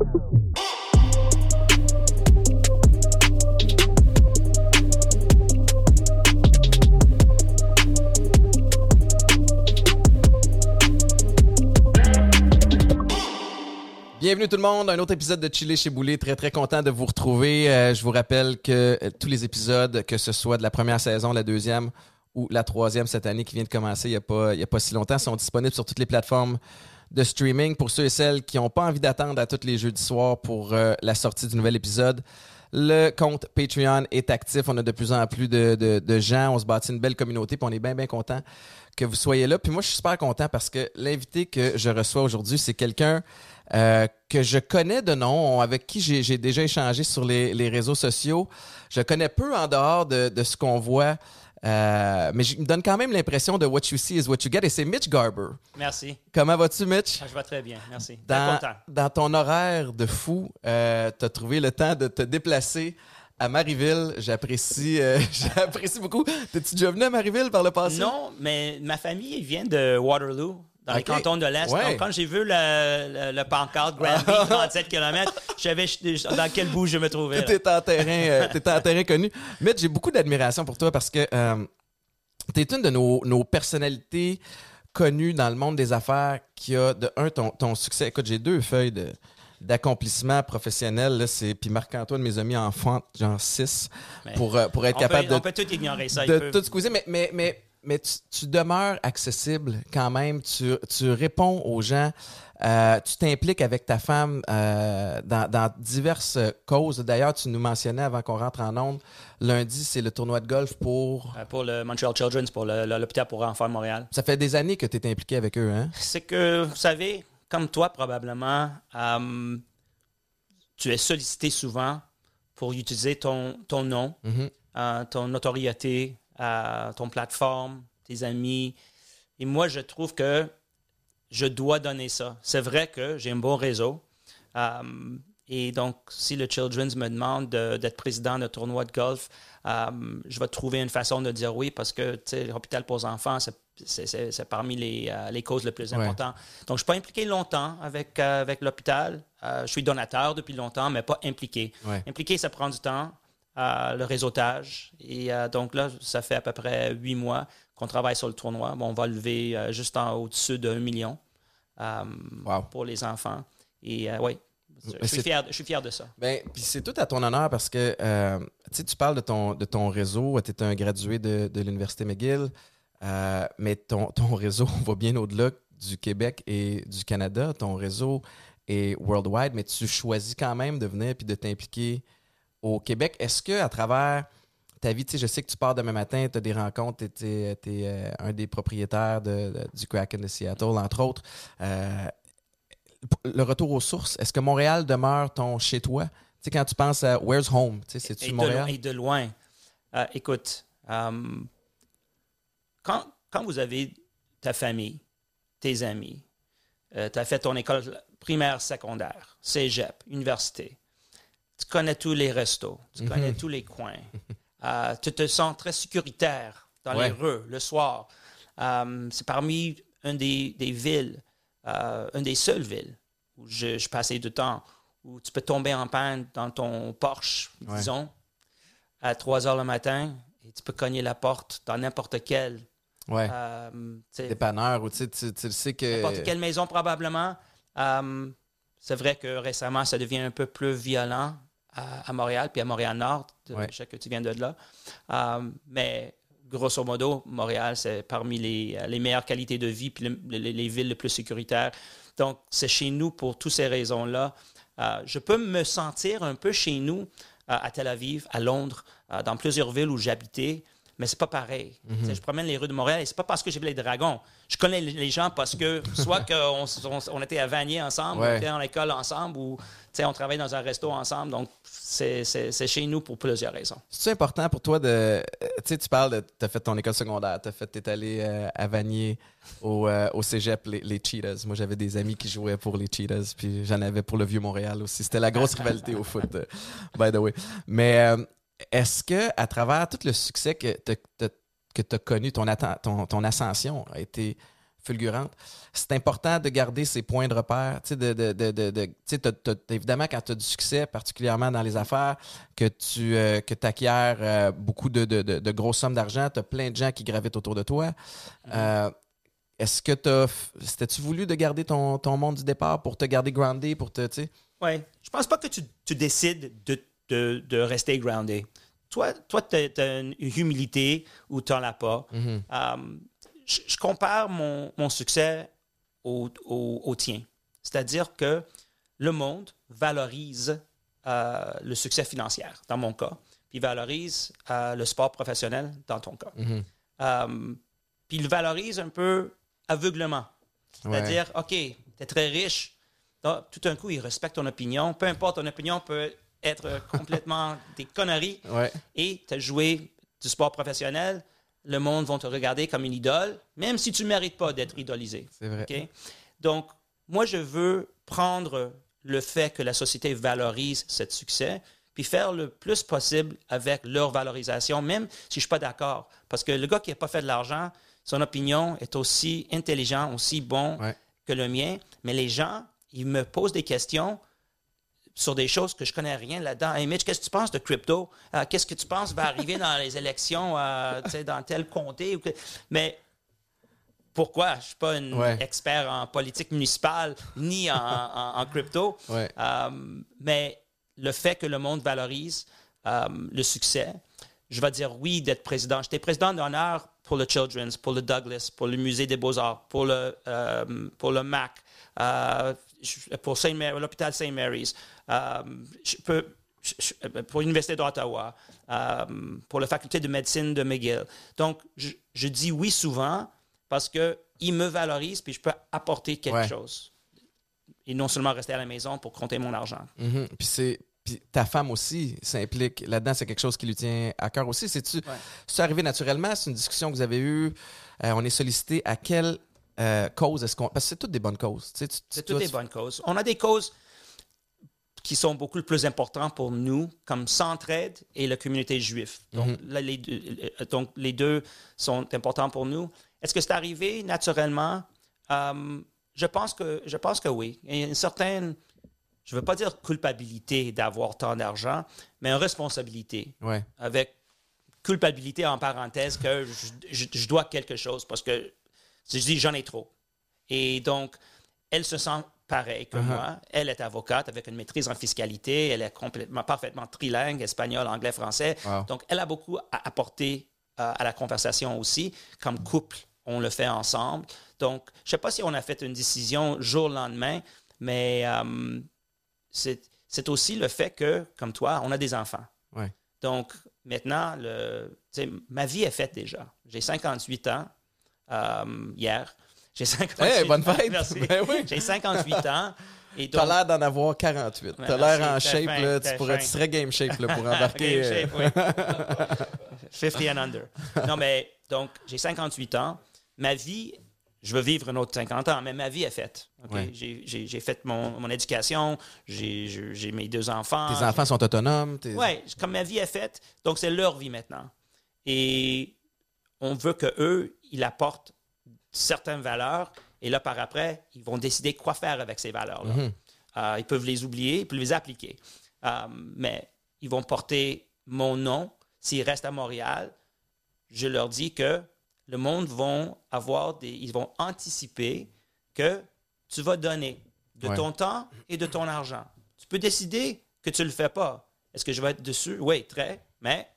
Bienvenue tout le monde, un autre épisode de Chiller chez Boulet. Très très content de vous retrouver. Euh, je vous rappelle que euh, tous les épisodes, que ce soit de la première saison, la deuxième ou la troisième cette année qui vient de commencer il n'y a, a pas si longtemps, sont disponibles sur toutes les plateformes de streaming. Pour ceux et celles qui n'ont pas envie d'attendre à tous les jeudis soirs pour euh, la sortie du nouvel épisode, le compte Patreon est actif. On a de plus en plus de, de- gens. On se bâtit une belle communauté. Puis on est bien, bien content que vous soyez là. Puis moi, je suis super content parce que l'invité que je reçois aujourd'hui, c'est quelqu'un euh, que je connais de nom, avec qui j'ai j'ai déjà échangé sur les, les réseaux sociaux. Je connais peu en dehors de, de ce qu'on voit. Euh, mais il me donne quand même l'impression de what you see is what you get. Et c'est Mitch Garber. Merci. Comment vas-tu, Mitch? Ah, je vais très bien. Merci. Dans, content. dans ton horaire de fou, euh, tu as trouvé le temps de te déplacer à Marieville. J'apprécie euh, j'apprécie beaucoup. T'es-tu déjà venu à Marieville par le passé? Non, mais ma famille vient de Waterloo, dans les Ok. cantons de l'Est. Ouais. Donc, quand j'ai vu le, le, le pancarte Granby, 37 km, je savais dans quel bout je me trouvais. T'es en terrain, euh, en terrain connu. Mitch, j'ai beaucoup d'admiration pour toi parce que euh, t'es une de nos, nos personnalités connues dans le monde des affaires qui a, de un, ton, ton succès. Écoute, j'ai deux feuilles de d'accomplissement professionnel c'est puis Marc-Antoine mes amis enfants genre 6 Mais pour euh, pour être on, capable peut, de on peut tout ignorer ça. de peut- tout squeezer, mais, mais, mais, mais tu, tu demeures accessible quand même. Tu, tu réponds aux gens. Euh, tu t'impliques avec ta femme euh, dans, dans diverses causes. D'ailleurs, tu nous mentionnais avant qu'on rentre en onde, lundi, c'est le tournoi de golf pour... Euh, Pour le Montreal Children's, pour l'hôpital pour enfants de Montréal. Ça fait des années que tu es impliqué avec eux, hein? C'est que, vous savez, comme toi probablement, tu es sollicité souvent pour utiliser ton, ton nom, Mhm. euh, ton notoriété, euh, ton plateforme, tes amis. Et moi, je trouve que je dois donner ça. C'est vrai que j'ai un bon réseau. Euh, et donc, si le Children's me demande de- d'être président de tournoi de golf, euh, je vais trouver une façon de dire oui parce que l'hôpital pour les enfants, c'est- parmi les, euh, les causes les plus Ouais. importantes. Donc, je ne suis pas impliqué longtemps avec, euh, avec l'hôpital. Euh, je suis donateur depuis longtemps, mais pas impliqué. Ouais. Impliqué, ça prend du temps, euh, le réseautage. Et euh, donc là, ça fait à peu près huit mois qu'on travaille sur le tournoi. Bon, on va lever euh, juste en au-dessus d'un million euh, Wow. pour les enfants. Et oui, je, suis fier, je suis fier de ça. Ben, puis c'est tout à ton honneur parce que tu parles de ton, de ton réseau. Tu es un gradué de, de l'Université McGill, mais ton, ton réseau va bien au-delà du Québec et du Canada. Ton réseau est worldwide, mais tu choisis quand même de venir puis de t'impliquer au Québec. Est-ce que à travers ta vie, je sais que tu pars demain matin, tu as des rencontres, tu es, un des propriétaires de- de- du Kraken de Seattle, entre autres. Euh, le retour aux sources, est-ce que Montréal demeure ton chez toi? Tu sais, quand tu penses à Where's Home, c'est-tu de, Montréal? loin- et de loin. Euh, écoute, euh, quand, quand vous avez ta famille, tes amis, tu as fait ton école primaire, secondaire, cégep, université, tu connais tous les restos, tu connais tous les coins, Euh, tu te sens très sécuritaire dans Ouais. les rues le soir. Euh, c'est parmi une des, des villes, euh, une des seules villes où je, je passais du temps, où tu peux tomber en panne dans ton Porsche, Ouais. disons, à 3 heures le matin, et tu peux cogner la porte dans n'importe quel, Ouais. Dépanneur, ou tu sais, tu, sais que. n'importe quelle maison probablement. C'est vrai que récemment, ça devient un peu plus violent à, à Montréal, puis à Montréal-Nord. Ouais. Je sais que tu viens de là. Euh, mais grosso modo, Montréal, c'est parmi les, les meilleures qualités de vie, puis le- les, les villes les plus sécuritaires. Donc, c'est chez nous pour toutes ces raisons-là. Euh, je peux me sentir un peu chez nous euh, à Tel Aviv, à Londres, euh, dans plusieurs villes où j'habitais, mais c'est pas pareil. Tu sais, Je promène les rues de Montréal et c'est pas parce que j'ai vu les dragons. Je connais les- gens parce que soit qu'on on, on était à Vanier ensemble, Ouais. on était en école ensemble ou tu on travaille dans un resto ensemble. Donc, c'est chez nous pour plusieurs raisons. C'est important pour toi de. Tu sais, tu parles de. Tu as fait ton école secondaire, tu as fait. T'es allé euh, à Vanier au, euh, au cégep, les, les Cheetahs. Moi, j'avais des amis qui jouaient pour les Cheetahs, puis j'en avais pour le Vieux-Montréal aussi. C'était la grosse rivalité au foot, euh, by the way. Mais euh, est-ce que, à travers tout le succès que tu as connu, ton, atten- ton, ton ascension a été fulgurante. C'est important de garder ces points de repère. Tu sais, de, de, de, de- de- tu sais, t'as- t'as- évidemment, quand tu as du succès, particulièrement dans les affaires, que tu euh, que acquiers euh, beaucoup de, grosses sommes d'argent, tu as plein de gens qui gravitent autour de toi. Euh, Est-ce que t'as f- c'était-tu voulu de garder ton, ton monde du départ pour te garder groundé, pour te, tu sais? Ouais. Je pense pas que tu, tu décides de, de, de rester groundé. Toi, toi tu as, une humilité ou tu n'en as pas. Mhm. Euh, je, je compare mon, mon succès au, au- au tien. C'est-à-dire que le monde valorise euh, le succès financier, dans mon cas, puis valorise euh, le sport professionnel, dans ton cas. Mhm. Euh, puis il valorise un peu aveuglement. Ouais. C'est-à-dire, OK, tu es très riche. Donc, tout d'un coup, il respecte ton opinion. Peu importe, ton opinion peut être complètement des conneries. Ouais. Et tu as joué du sport professionnel. Le monde va te regarder comme une idole, même si tu ne mérites pas d'être idolisé. C'est vrai. Donc, moi, je veux prendre le fait que la société valorise ce succès, puis faire le plus possible avec leur valorisation, même si je ne suis pas d'accord. Parce que le gars qui n'a pas fait de l'argent, son opinion est aussi intelligent, aussi bon Ouais. que le mien, mais les gens, ils me posent des questions sur des choses que je connais rien là-dedans. Hey Mitch, qu'est-ce que tu penses de crypto? Euh, qu'est-ce que tu penses va arriver dans les élections, euh, dans tel comté? ou que- Mais pourquoi? Je ne suis pas un Ouais. expert en politique municipale ni en, en- en crypto. Ouais. Euh, mais le fait que le monde valorise le succès, je vais dire oui d'être président. J'étais président d'honneur pour le Children's, pour le Douglas, pour le Musée des Beaux-Arts, pour le, pour le MAC, pour Saint l'hôpital St. Mary's, je peux- je- je- pour l'Université d'Ottawa, euh, pour la faculté de médecine de McGill. Donc, je, je dis oui souvent parce qu'ils me valorisent puis je peux apporter quelque Ouais. chose. Et non seulement rester à la maison pour compter mon argent. Mhm. Puis c'est puis ta femme aussi s'implique là-dedans, c'est quelque chose qui lui tient à cœur aussi. C'est-tu Ouais. c'est arrivé naturellement, c'est une discussion que vous avez eue, euh, on est sollicité à quelle euh, cause est-ce qu'on parce que c'est toutes des bonnes causes, tu sais, tu- C'est toutes des tu- bonnes causes. On a des causes qui sont beaucoup plus importantes pour nous, comme Centraide et la communauté juive. Donc, Mhm. là, les deux, euh, donc, les deux sont importants pour nous. Est-ce que c'est arrivé naturellement? Euh, je, pense que, je pense que oui. Il y a une certaine, je ne veux pas dire culpabilité d'avoir tant d'argent, mais une responsabilité Ouais. avec culpabilité en parenthèse que je, je- je dois quelque chose parce que je dis j'en ai trop. Et donc, elle se sent pareil que Uh-huh. moi. Elle est avocate avec une maîtrise en fiscalité. Elle est complètement, parfaitement trilingue, espagnol, anglais, français. Wow. Donc, elle a beaucoup à apporter euh, à la conversation aussi. Comme couple, on le fait ensemble. Donc, je ne sais pas si on a fait une décision jour le lendemain, mais euh, c'est aussi le fait que, comme toi, on a des enfants. Ouais. Donc, maintenant, le, ma vie est faite déjà. J'ai 58 ans euh, hier. J'ai 58 Hey, bonne ans. fête! Merci. Ben oui. J'ai 58 ans. T'as donc, l'air d'en avoir 48. T'as Ouais, l'air en shape, fin, là, tu, pourrais, tu serais game shape là, pour embarquer. Game euh, shape, oui. 50 and under. Non, mais donc, j'ai 58 ans. Ma vie, je veux vivre un autre 50 ans, mais ma vie est faite. Ouais. J'ai- fait mon, mon éducation, j'ai mes deux enfants. Tes enfants sont autonomes. Oui, comme ma vie est faite, donc c'est leur vie maintenant. Et on veut que eux, ils apportent certaines valeurs, et là, par après, ils vont décider quoi faire avec ces valeurs-là. Mhm. Euh, ils peuvent les oublier, ils peuvent les appliquer. Euh, mais ils vont porter mon nom. S'ils restent à Montréal, je leur dis que le monde vont avoir des, ils vont anticiper que tu vas donner de Ouais. ton temps et de ton argent. Tu peux décider que tu ne le fais pas. Est-ce que je vais être dessus? Oui, très, mais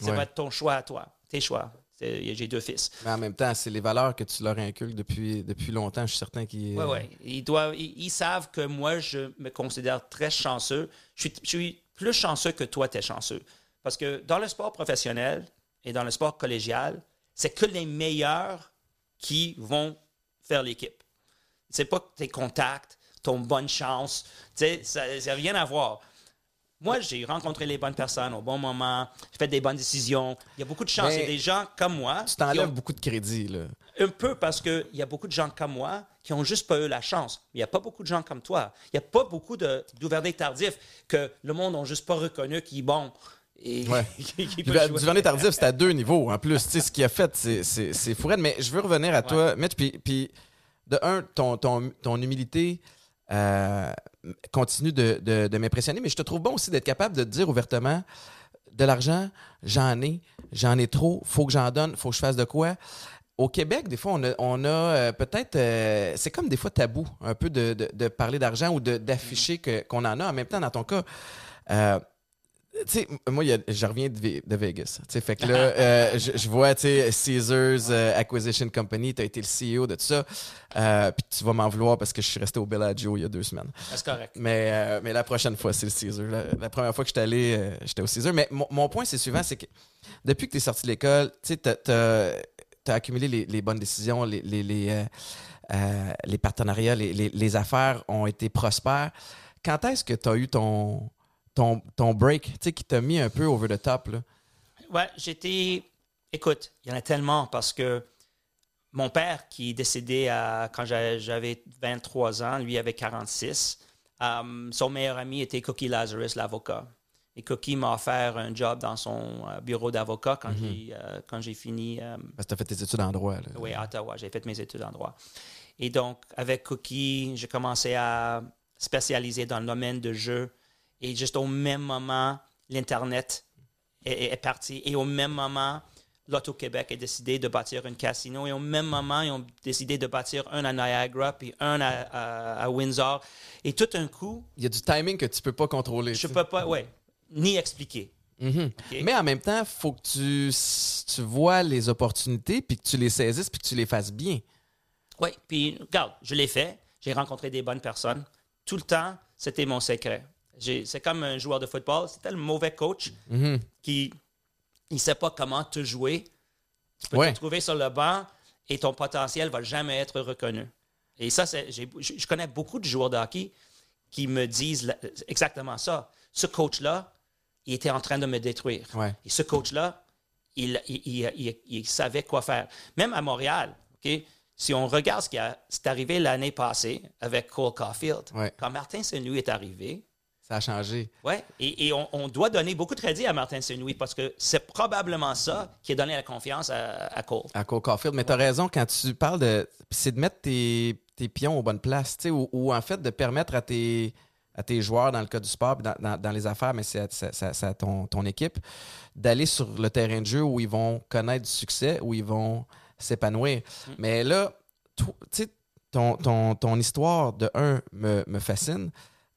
ça Ouais. va être ton choix à toi, tes choix. J'ai deux fils. Mais en même temps, c'est les valeurs que tu leur inculques depuis, depuis longtemps. Je suis certain qu'ils. Oui, oui. Ils, doivent, ils, ils savent que moi, je me considère très chanceux. Je suis, je suis plus chanceux que toi, tu es chanceux. Parce que dans le sport professionnel et dans le sport collégial, c'est que les meilleurs qui vont faire l'équipe. C'est pas tes contacts, ton bonne chance. Tu sais, ça n'a rien à voir. Moi, j'ai rencontré les bonnes personnes au bon moment, j'ai fait des bonnes décisions. Il y a beaucoup de chance. Mais Il y a des gens comme moi. Tu t'enlèves ont- beaucoup de crédit, là. un peu parce qu'il y a beaucoup de gens comme moi qui ont juste pas eu la chance. Il n'y a pas beaucoup de gens comme toi. Il n'y a pas beaucoup de- d'ouverture tardifs que le monde n'a juste pas reconnu qui, bon, Et, Ouais. Duvernay tardif, c'est à deux niveaux en plus. Tu sais, ce qu'il a fait, c'est- c'est c'est fou raide. Mais je veux revenir à toi, Mitch. Puis, puis de un, ton, ton, ton humilité euh, continue de, de- de m'impressionner. Mais je te trouve bon aussi d'être capable de dire ouvertement de l'argent, j'en ai, j'en ai trop, faut que j'en donne, faut que je fasse de quoi. Au Québec, des fois, on a, on a euh, peut-être. euh, c'est comme des fois tabou, un peu de, de- parler d'argent ou d'afficher qu'on en a. En même temps, dans ton cas, tu sais, moi, je reviens de, Ve- de Vegas. Tu sais, fait que là, euh, je, je vois, tu sais, Caesars euh, Acquisition Company, tu as été le CEO de tout ça. Euh, Puis tu vas m'en vouloir parce que je suis resté au Bellagio il y a deux semaines. C'est correct. Mais, euh, mais la prochaine fois, c'est le Caesar. La, la première fois que j'étais allé, euh, j'étais au Caesar. Mais mon, point, c'est suivant, c'est que depuis que tu es sorti de l'école, tu sais, t'as as, accumulé les, les bonnes décisions, les, les, les, les partenariats, les, les- les affaires ont été prospères. Quand est-ce que tu as eu ton, ton, ton break, tu sais, qui t'a mis un peu over the top, là? Ouais, j'étais. Écoute, il y en a tellement parce que mon père, qui est décédé à- quand j'a- j'avais 23 ans, lui avait 46. euh, son meilleur ami était Cookie Lazarus, l'avocat. Et Cookie m'a offert un job dans son euh, bureau d'avocat quand j'ai euh, quand j'ai fini euh, Parce que tu as fait tes études en droit. Là. oui, à Ottawa. J'ai fait mes études en droit. Et donc, avec Cookie, j'ai commencé à spécialiser dans le domaine de jeux. Et juste au même moment, l'Internet est, parti. Et au même moment, l'Auto-Québec a décidé de bâtir un casino. Et au même moment, ils ont décidé de bâtir un à Niagara, puis un à, à- à Windsor. Et tout un coup, Il y a du timing que tu peux pas contrôler. je tu sais. peux pas, ouais, ni expliquer. Mhm. OK? Mais en même temps, il faut que tu, tu vois les opportunités, puis que tu les saisisses, puis que tu les fasses bien. Oui, puis regarde, je l'ai fait. J'ai rencontré des bonnes personnes. Tout le temps, c'était mon secret. C'est comme un joueur de football. C'était le mauvais coach Mhm. qui ne sait pas comment te jouer. Tu peux Ouais. te trouver sur le banc et ton potentiel va jamais être reconnu. Et ça, c'est- je connais beaucoup de joueurs de hockey qui me disent la- exactement ça. Ce coach-là, il était en train de me détruire. Ouais. Et ce coach-là, il, il, il- il- il savait quoi faire. Même à Montréal, OK? si on regarde ce qui c'est arrivé l'année passée avec Cole Caulfield, Ouais. quand Martin Saint-Louis est arrivé, Ça a changé. ouais, et, et on, on doit donner beaucoup de crédit à Martin Saint-Louis parce que c'est probablement ça qui a donné la confiance à, à Cole. à Cole Caulfield. Mais tu as raison, quand tu parles de. C'est de mettre tes, tes pions aux bonnes places, tu sais, ou, ou en fait de permettre à tes, à tes joueurs, dans le cas du sport, dans, dans- dans les affaires, mais c'est à, ton, ton équipe, d'aller sur le terrain de jeu où ils vont connaître du succès, où ils vont s'épanouir. Mais là, tu sais, ton, ton, ton histoire de un me, me fascine.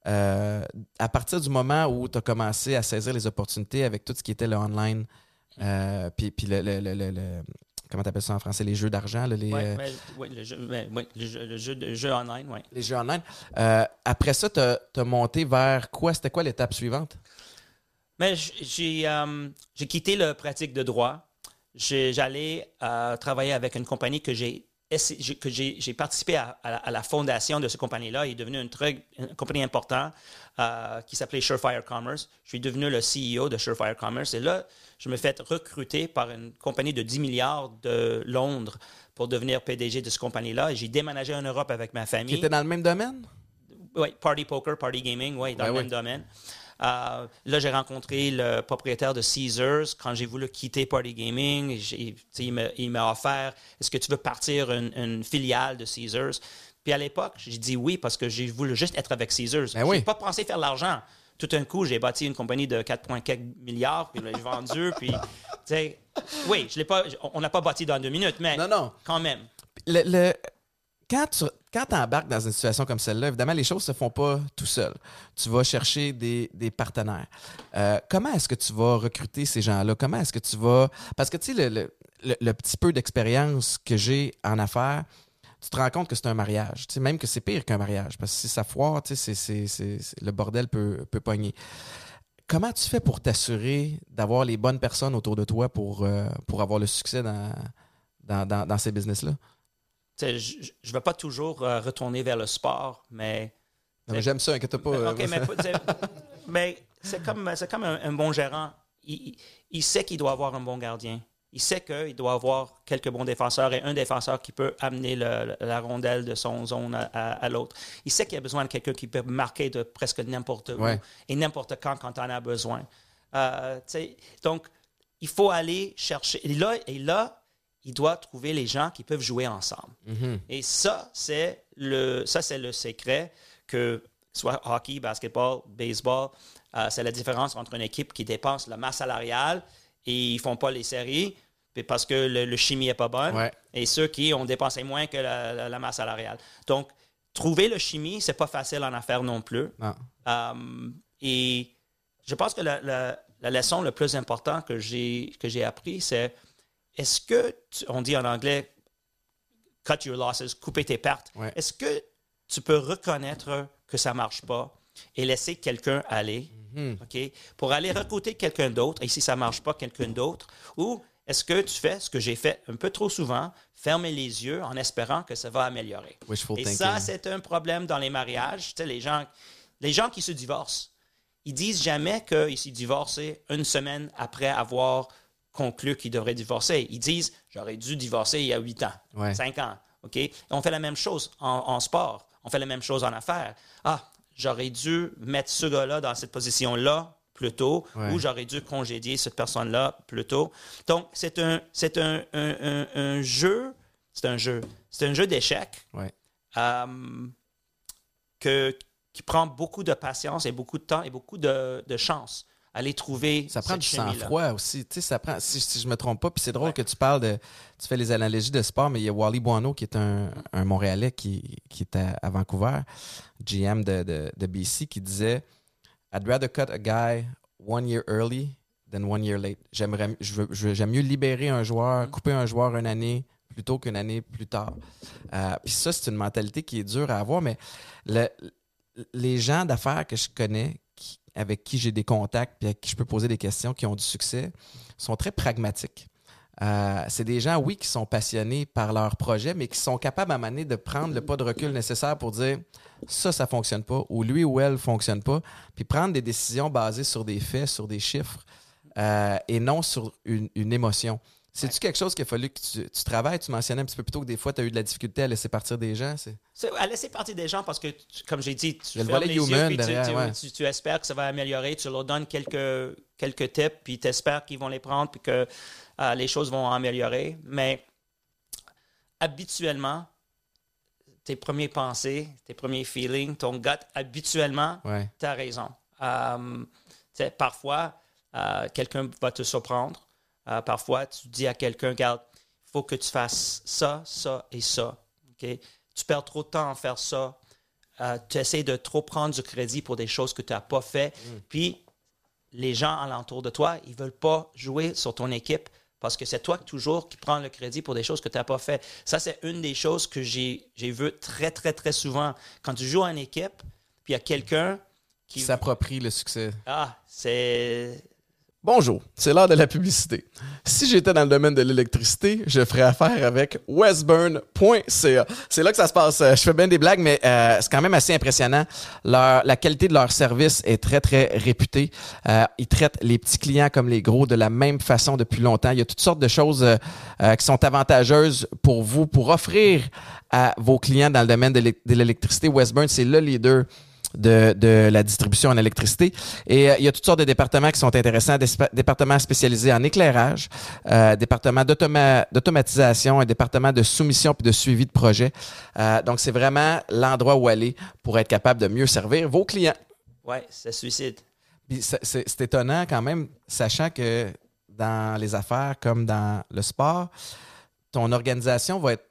Euh, à partir du moment où tu as commencé à saisir les opportunités avec tout ce qui était le online, euh, puis, puis le, le- le- le- le- comment t'appelles ça en français, les jeux d'argent, les, Ouais, euh, mais- ouais, le, jeu, le jeu- le online, oui. les jeux online. Euh, après ça, tu as, monté vers quoi? C'était quoi l'étape suivante? Mais j- j'ai euh, quitté la pratique de droit. J'allais euh, travailler avec une compagnie que j'ai- que j'ai participé à, à la, à la fondation de cette compagnie-là. Il est devenu une, très, une compagnie importante euh, qui s'appelait Surefire Commerce. Je suis devenu le CEO de Surefire Commerce. Et là, je me fais recruter par une compagnie de 10 milliards de Londres pour devenir PDG de cette compagnie-là. Et j'ai déménagé en Europe avec ma Qui famille. était dans le même domaine? Oui, party poker, party gaming, oui, dans Ben le oui. même domaine. Euh, là, j'ai rencontré le propriétaire de Caesars quand j'ai voulu quitter Party Gaming. Il m'a offert est-ce que tu veux partir une, une filiale de Caesars? Puis à l'époque, j'ai dit oui parce que j'ai voulu juste être avec Caesars. Ben Je oui. n'ai pas pensé faire de l'argent. Tout d'un coup, j'ai bâti une compagnie de 4,4 milliards, puis j'ai vendu. puis, tu sais, oui, je l'ai pas, on n'a pas bâti dans deux minutes, mais Non, non. quand même. Le, le- quand tu quand embarques dans une situation comme celle-là, évidemment, les choses ne se font pas tout seul. Tu vas chercher des, des partenaires. Euh, comment est-ce que tu vas recruter ces gens-là? Comment est-ce que tu vas... Parce que, tu sais, le, le- le- petit peu d'expérience que j'ai en affaires, tu te rends compte que c'est un mariage. Tu sais, même que c'est pire qu'un mariage. Parce que si ça foire, tu sais, c'est- c'est- c'est- c'est- le bordel peut, peut pogner. Comment tu fais pour t'assurer d'avoir les bonnes personnes autour de toi pour, euh, pour avoir le succès dans, dans, dans- dans ces business-là? Je ne vais pas toujours euh, retourner vers le sport, mais Non, mais J'aime ça, inquiète pas. euh, OK, mais, c'est- mais c'est comme, c'est comme un, un bon gérant. Il, il- il sait qu'il doit avoir un bon gardien. Il sait qu'il doit avoir quelques bons défenseurs et un défenseur qui peut amener le- la rondelle de son zone à, à- à l'autre. Il sait qu'il a besoin de quelqu'un qui peut marquer de presque n'importe où Ouais. et n'importe quand quand on a besoin. Euh, donc, il faut aller chercher. Et là, et là, il doit trouver les gens qui peuvent jouer ensemble. Mhm. Et ça, c'est le, ça, c'est le secret que soit hockey, basketball, baseball, euh, c'est la différence entre une équipe qui dépense la masse salariale et ils font pas les séries parce que le, le chimie est pas bonne Ouais. et ceux qui ont dépensé moins que la, la- la masse salariale. Donc, trouver le chimie, c'est pas facile en affaires non plus. Non. Um, et je pense que la, leçon la plus importante que j'ai que j'ai appris, c'est est-ce que, tu- on dit en anglais, cut your losses, couper tes pertes. Ouais. Est-ce que tu peux reconnaître que ça marche pas et laisser quelqu'un aller, Mhm. OK, pour aller recruter quelqu'un d'autre, et si ça marche pas, quelqu'un d'autre, ou est-ce que tu fais ce que j'ai fait un peu trop souvent, fermer les yeux en espérant que ça va améliorer? Wishful Et thinking. ça, c'est un problème dans les mariages. Tu sais, les gens, les gens qui se divorcent, ils disent jamais qu'ils s'est divorcé une semaine après avoir conclu qu'ils devraient divorcer. Ils disent j'aurais dû divorcer il y a huit ans, Ouais. cinq ans. OK? Et on fait la même chose en, en sport. On fait la même chose en affaires. Ah, j'aurais dû mettre ce gars-là dans cette position-là plus tôt, Ouais. ou j'aurais dû congédier cette personne-là plus tôt. Donc, c'est un, c'est un, un- un- un jeu, c'est un jeu, c'est un jeu d'échecs Ouais. euh, que, qui prend beaucoup de patience et beaucoup de temps et beaucoup de, de chance aller trouver Ça prend du sang-froid aussi. Tu sais, ça prend, si, si je me trompe pas, puis c'est drôle Ouais. que tu parles de. Tu fais les analogies de sport, mais il y a Wally Buono qui est un, un Montréalais qui, qui est à, à Vancouver, GM de, de, de BC, qui disait I'd rather cut a guy one year early than one year late. J'aimerais, je j'aime mieux libérer un joueur, couper un joueur une année plutôt qu'une année plus tard. Euh, Puis ça, c'est une mentalité qui est dure à avoir, mais le- les gens d'affaires que je connais, avec qui j'ai des contacts, puis à qui je peux poser des questions, qui ont du succès, sont très pragmatiques. Euh, c'est des gens, oui, qui sont passionnés par leur projet, mais qui sont capables à donné de prendre le pas de recul nécessaire pour dire ça, ça fonctionne pas, ou lui ou elle fonctionne pas, puis prendre des décisions basées sur des faits, sur des chiffres, euh, et non sur une émotion. C'est-tu quelque chose qu'il a fallu que tu, tu travailles? Tu mentionnais un petit peu plus tôt que des fois, tu as eu de la difficulté à laisser partir des gens. C'est... À laisser partir des gens parce que, tu- comme j'ai dit, tu le fermes volet les yeux, puis tu- derrière, tu, ouais. tu- tu espères que ça va améliorer, tu leur donnes quelques, quelques tips, puis tu espères qu'ils vont les prendre, puis que euh, les choses vont améliorer. Mais habituellement, tes premiers pensées, tes premiers feelings, ton gut, habituellement, Ouais. tu as raison. Euh, parfois, euh, quelqu'un va te surprendre. Euh, parfois, tu dis à quelqu'un, regarde, il faut que tu fasses ça, ça et ça. Tu perds trop de temps à faire ça. Euh, tu essaies de trop prendre du crédit pour des choses que tu n'as pas fait. Puis, les gens alentour de toi, ils ne veulent pas jouer sur ton équipe parce que c'est toi toujours qui prends le crédit pour des choses que tu n'as pas fait. Ça, c'est une des choses que j'ai j'ai vu très, très, très souvent. Quand tu joues en équipe, puis il y a quelqu'un Qui qui... s'approprie le succès. Ah, c'est... Bonjour, c'est l'heure de la publicité. Si j'étais dans le domaine de l'électricité, je ferais affaire avec westburn.ca. C'est là que ça se passe. Euh, Je fais bien des blagues, mais euh, c'est quand même assez impressionnant. La qualité de leur service est très, très réputée. Euh, ils traitent les petits clients comme les gros de la même façon depuis longtemps. Il y a toutes sortes de choses qui sont avantageuses pour vous, pour offrir à vos clients dans le domaine de l'électricité. Westburn, c'est le leader de, de la distribution en électricité. Et euh, il y a toutes sortes de départements qui sont intéressants, des départements spécialisés en éclairage, euh, départements d'automa- d'automatisation, un département de soumission puis de suivi de projet. Euh, donc, c'est vraiment l'endroit où aller pour être capable de mieux servir vos clients. Ouais, c'est suicide. C'est étonnant quand même, sachant que dans les affaires comme dans le sport, ton organisation va être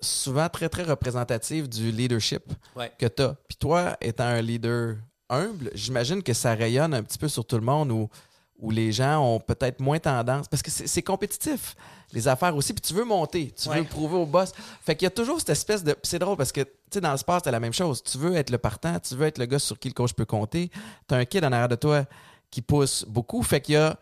souvent très, très représentative du leadership Ouais. que tu as. Puis toi, étant un leader humble, j'imagine que ça rayonne un petit peu sur tout le monde où, où les gens ont peut-être moins tendance. Parce que c'est compétitif, les affaires aussi. Puis tu veux monter, tu Ouais. veux prouver au boss. Fait qu'il y a toujours cette espèce de. C'est drôle parce que, tu sais, dans le sport, c'est la même chose. Tu veux être le partant, tu veux être le gars sur qui le coach peut compter. Tu as un kid en arrière de toi qui pousse beaucoup. Fait qu'il y a,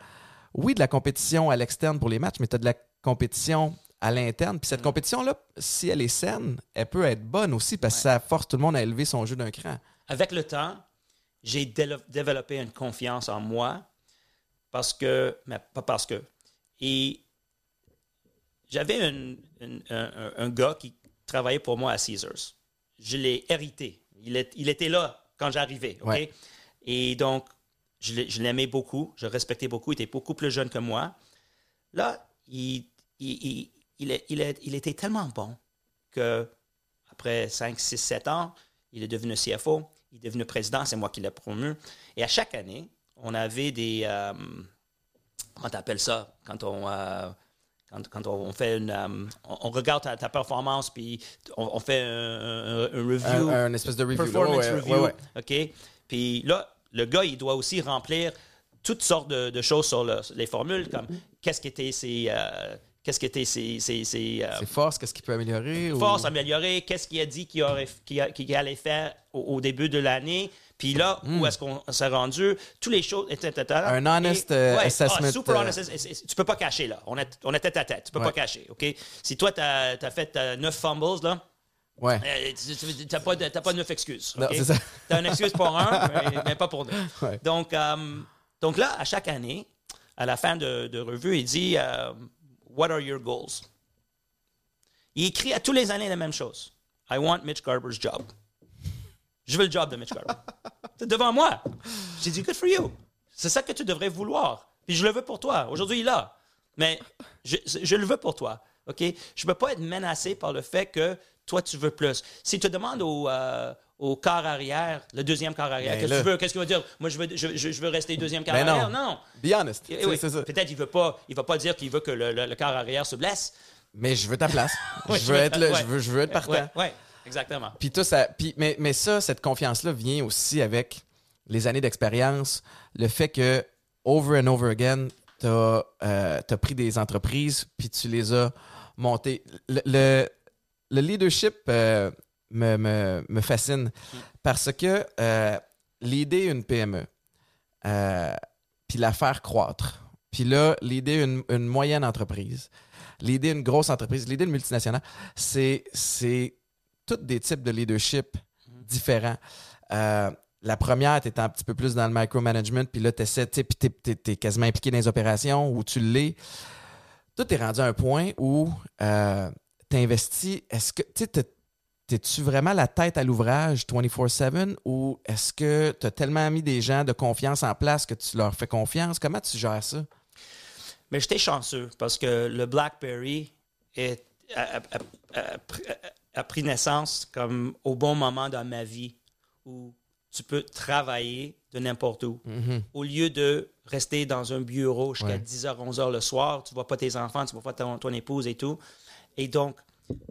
oui, de la compétition à l'externe pour les matchs, mais tu as de la compétition à l'interne. Puis cette compétition-là, si elle est saine, elle peut être bonne aussi parce que ça force tout le monde à élever son jeu d'un cran. Avec le temps, j'ai développé une confiance en moi parce que, mais pas parce que. Et j'avais un, un- un- un gars qui travaillait pour moi à Caesars. Je l'ai hérité. Il, est- il était là quand j'arrivais. Ouais. Et donc, je l'ai- je l'aimais beaucoup, je respectais beaucoup, il était beaucoup plus jeune que moi. Là, il, il, il, est- il est- il était tellement bon que après 5, 6, 7 ans, il est devenu CFO, il est devenu président, c'est moi qui l'ai promu. Et à chaque année, on avait des... euh, comment t'appelles ça? Quand on... euh, quand, quand on fait une... euh, on, regarde ta, ta performance, puis on, on fait un, un- un review Un, un espèce de review. performance ouais, review. ouais, ouais. OK? Puis là, le gars, il doit aussi remplir toutes sortes de, de choses sur le- les formules, comme qu'est-ce qui était ses. euh, qu'est-ce qui était ses, ses- ses, euh, C'est force, qu'est-ce qu'il peut améliorer? ou- forces améliorées, qu'est-ce qu'il a dit qu'il, aurait, qu'il, a- qu'il allait faire au, au début de l'année. Puis là, où est-ce qu'on s'est rendu? Toutes les choses. etc. Hmm. Un honest, euh, assessment, super euh, honest. Tu peux pas cacher, là. On est, on est tête à tête. Tu peux Ouais. pas cacher, OK? Si toi, tu as, fait neuf fumbles, là, Ouais. euh, tu n'as pas, de- t'as pas neuf excuses. Non, c'est ça. T'as une excuse pour un, mais, mais pas pour deux. Ouais. Donc, euh, donc là, à chaque année, à la fin de, de revue, il dit euh, What are your goals? Il écrit à tous les années la même chose. I want Mitch Garber's job. Je veux le job de Mitch Garber. C'est devant moi. J'ai dit Good for you. C'est ça que tu devrais vouloir. Puis je le veux pour toi. Aujourd'hui, il l'a. Mais je, je le veux pour toi. OK? Je ne peux pas être menacé par le fait que toi, tu veux plus. Si tu demandes au, euh, au quart arrière, le deuxième quart arrière, Ben qu'est-ce que tu veux? Qu'est-ce qu'il va dire? Moi, je veux, je, je- veux rester deuxième quart Ben non. arrière. Non. Be honest. Eh C'est- oui, c'est ça. Peut-être qu'il ne veut pas, il va pas dire qu'il veut que le, le, le quart arrière se blesse. Mais je veux ta place. Ouais, je veux être là, ouais. je veux, je veux être partant. Oui, ouais, exactement. Puis tout ça, puis, mais, mais ça, cette confiance-là vient aussi avec les années d'expérience, le fait que over and over again, tu as, pris des entreprises, puis tu les as montées. Le, le, le leadership euh, me, fascine parce que euh, l'idée une PME, euh, puis la faire croître, puis là, l'idée une, une moyenne entreprise, l'idée une grosse entreprise, l'idée une multinationale, c'est tous des types de leadership différents. Euh, la première, tu un petit peu plus dans le micromanagement, puis là, tu essaies, tu es, quasiment impliqué dans les opérations où tu l'es. Toi, tu es rendu à un point où tu investis. Est-ce que, tu T'es-tu vraiment la tête à l'ouvrage 24-7 ou est-ce que tu as tellement mis des gens de confiance en place que tu leur fais confiance? Comment tu gères ça? Mais j'étais chanceux parce que le BlackBerry est- a, a- a- a- a pris naissance comme au bon moment dans ma vie où tu peux travailler de n'importe où. Au lieu de rester dans un bureau jusqu'à Ouais. 10h, 11h le soir, tu ne vois pas tes enfants, tu ne vois pas ton, ton épouse et tout. Et donc,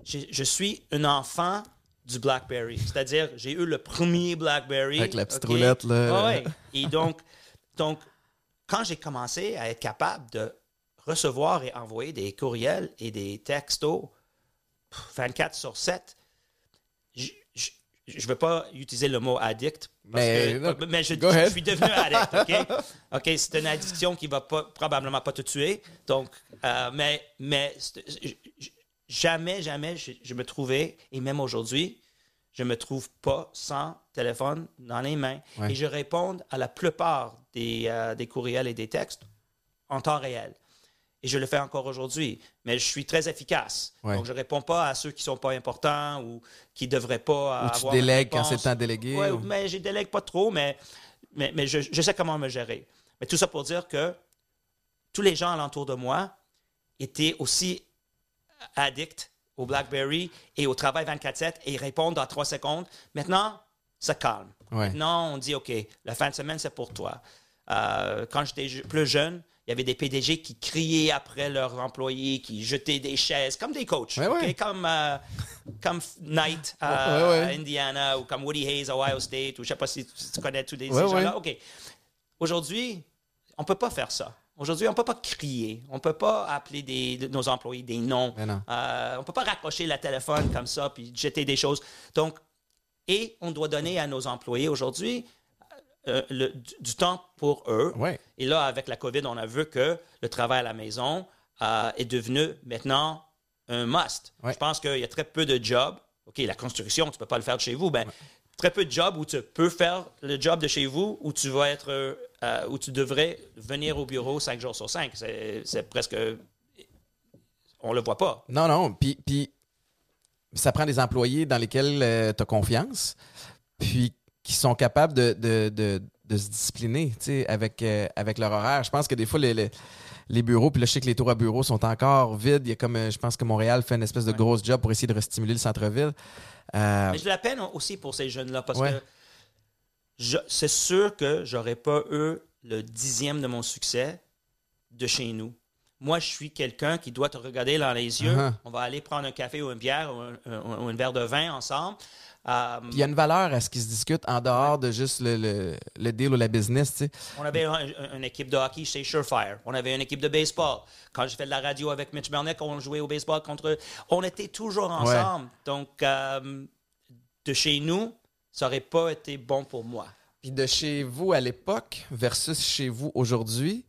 je, suis un enfant du BlackBerry. C'est-à-dire, j'ai eu le premier BlackBerry. Avec la petite OK? roulette, là. Ah ouais. Et donc, donc quand j'ai commencé à être capable de recevoir et envoyer des courriels et des textos pff, 24 sur 7, je ne veux pas utiliser le mot addict. Parce Mais, que, non, mais je, suis devenu addict, OK? OK, c'est une addiction qui va pas, probablement pas te tuer. Donc, euh, mais, jamais, jamais je, je me trouvais, et même aujourd'hui, je me trouve pas sans téléphone dans les mains. Ouais. Et je réponds à la plupart des, euh, des courriels et des textes en temps réel. Et je le fais encore aujourd'hui. Mais je suis très efficace. Ouais. Donc, je ne réponds pas à ceux qui ne sont pas importants ou qui ne devraient pas Ou tu avoir délègues quand c'est temps de déléguer? Ouais, ou- mais je délègue pas trop, mais, mais, mais je, je sais comment me gérer. Mais tout ça pour dire que tous les gens alentour de moi étaient aussi addicts au BlackBerry et au travail 24-7 et ils répondent dans trois secondes. Maintenant, ça calme. Ouais. Maintenant, on dit, OK, la fin de semaine, c'est pour toi. Euh, quand j'étais plus jeune, il y avait des PDG qui criaient après leurs employés, qui jetaient des chaises, comme des coachs, Ouais, comme, euh, comme Knight à, Ouais, ouais. à Indiana ou comme Woody Hayes à Ohio State, ou je ne sais pas si tu, connais tous les, ces gens-là. OK. Aujourd'hui, on ne peut pas faire ça. Aujourd'hui, on ne peut pas crier. On ne peut pas appeler des, de- nos employés des noms. Non. Euh, on ne peut pas raccrocher la téléphone comme ça puis jeter des choses. Donc, et on doit donner à nos employés aujourd'hui euh, le- du, du temps pour eux. Ouais. Et là, avec la COVID, on a vu que le travail à la maison euh, est devenu maintenant un must. Ouais. Je pense qu'il y a très peu de jobs. OK, la construction, tu ne peux pas le faire de chez vous. Ben, Très peu de jobs où tu peux faire le job de chez vous, où tu vas être, euh, où tu devrais venir au bureau cinq jours sur cinq. C'est presque. On le voit pas. Non, non. Puis, puis ça prend des employés dans lesquels tu as confiance, puis qui sont capables de, de, de, de se discipliner avec, euh, avec leur horaire. Je pense que des fois, les, les, les bureaux, puis là, je sais que les tours à bureaux sont encore vides. Il y a comme, euh, je pense que Montréal fait une espèce de grosse job pour essayer de restimuler le centre-ville. Euh, Mais j'ai la peine aussi pour ces jeunes-là parce Ouais. que c'est sûr que j'aurais pas eu le dixième de mon succès de chez nous. Moi, je suis quelqu'un qui doit te regarder dans les yeux. Uh-huh. On va aller prendre un café ou une bière ou un, un- ou un verre de vin ensemble. Euh, il y a une valeur à ce qui se discute en dehors de juste le, le, le deal ou la business, tu sais. On avait un- un- une équipe de hockey chez Surefire. On avait une équipe de baseball. Quand j'ai fait de la radio avec Mitch Bernick, on jouait au baseball contre eux. On était toujours ensemble. Donc, euh, de chez nous, ça n'aurait pas été bon pour moi. Puis de chez vous à l'époque versus chez vous aujourd'hui,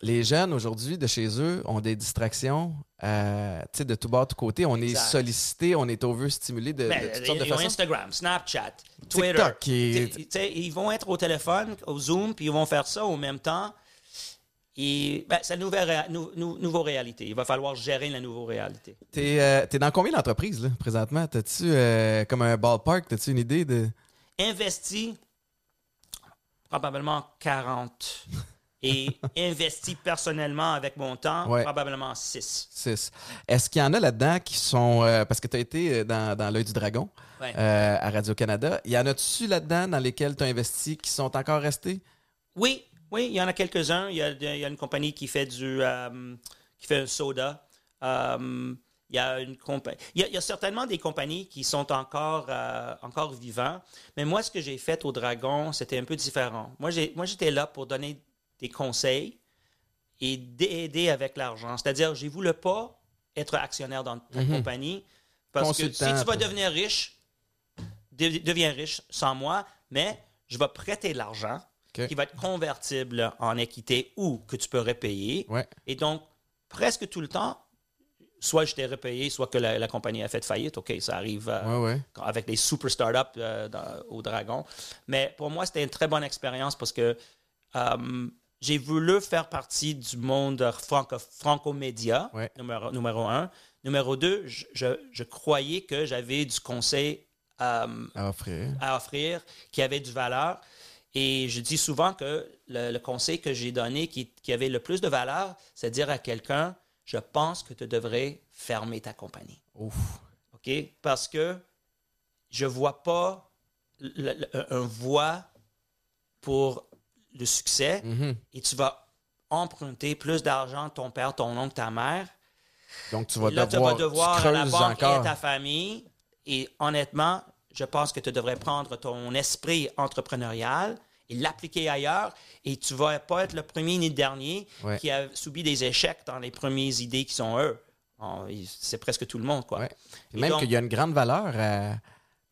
les jeunes aujourd'hui de chez eux ont des distractions euh, tu sais, de tout bord, de tout côté. On est sollicité, on est overstimulé de, de Ben, toutes sortes de façons. Instagram, Snapchat, Twitter. TikTok qui- Tu sais, ils vont être au téléphone, au Zoom, puis ils vont faire ça en même temps. Et ben, c'est une nouvelle, réa- nou- nou- nouveau réalité. Il va falloir gérer la nouvelle réalité. T'es euh, t'es dans combien d'entreprises présentement? T'as-tu euh, comme un ballpark? T'as-tu une idée de. Investi probablement 40. Et investi personnellement avec mon temps, Ouais. probablement 6. Six. Est-ce qu'il y en a là-dedans qui sont. euh, parce que tu as été dans, dans l'œil du dragon Ouais. euh, à Radio-Canada. Il y en a-tu là-dedans dans lesquels tu as investi qui sont encore restés? Oui, oui, il y en a quelques-uns. Il y a, il y a une compagnie qui fait du euh, qui fait un soda. Euh, il y a une compa- il y a, il y a certainement des compagnies qui sont encore euh, encore vivants. Mais moi, ce que j'ai fait au Dragon, c'était un peu différent. Moi, j'étais là pour donner des conseils et d'aider avec l'argent. C'est-à-dire, j'ai voulu pas être actionnaire dans ta Mhm. compagnie parce que si tu vas devenir riche, de- deviens riche sans moi, mais je vais prêter de l'argent qui va être convertible en équité ou que tu peux repayer. Ouais. Et donc, presque tout le temps, soit je t'ai repayé, soit que la, la compagnie a fait faillite. OK, ça arrive euh, Ouais, ouais. avec les super startups euh, dans- au Dragon. Mais pour moi, c'était une très bonne expérience parce que euh, j'ai voulu faire partie du monde franco- franco-média, Ouais. numéro, numéro un. Numéro deux, je, je- je croyais que j'avais du conseil euh, À offrir. à offrir qui avait du valeur. Et je dis souvent que le, le conseil que j'ai donné qui, qui avait le plus de valeur, c'est dire à quelqu'un, je pense que tu devrais fermer ta compagnie. Ouf. OK? Parce que je vois pas le- le- un voie pour le succès Mhm. et tu vas emprunter plus d'argent ton père, ton oncle, ta mère. Donc, tu vas Et là, devoir. tu vas devoir tu à la banque et encore. à ta famille. Et honnêtement, je pense que tu devrais prendre ton esprit entrepreneurial et l'appliquer ailleurs. Et tu vas pas être le premier ni le dernier Ouais. qui a subi des échecs dans les premières idées qui sont eux. C'est presque tout le monde, quoi. Ouais. Et Même qu'il y a une grande valeur à,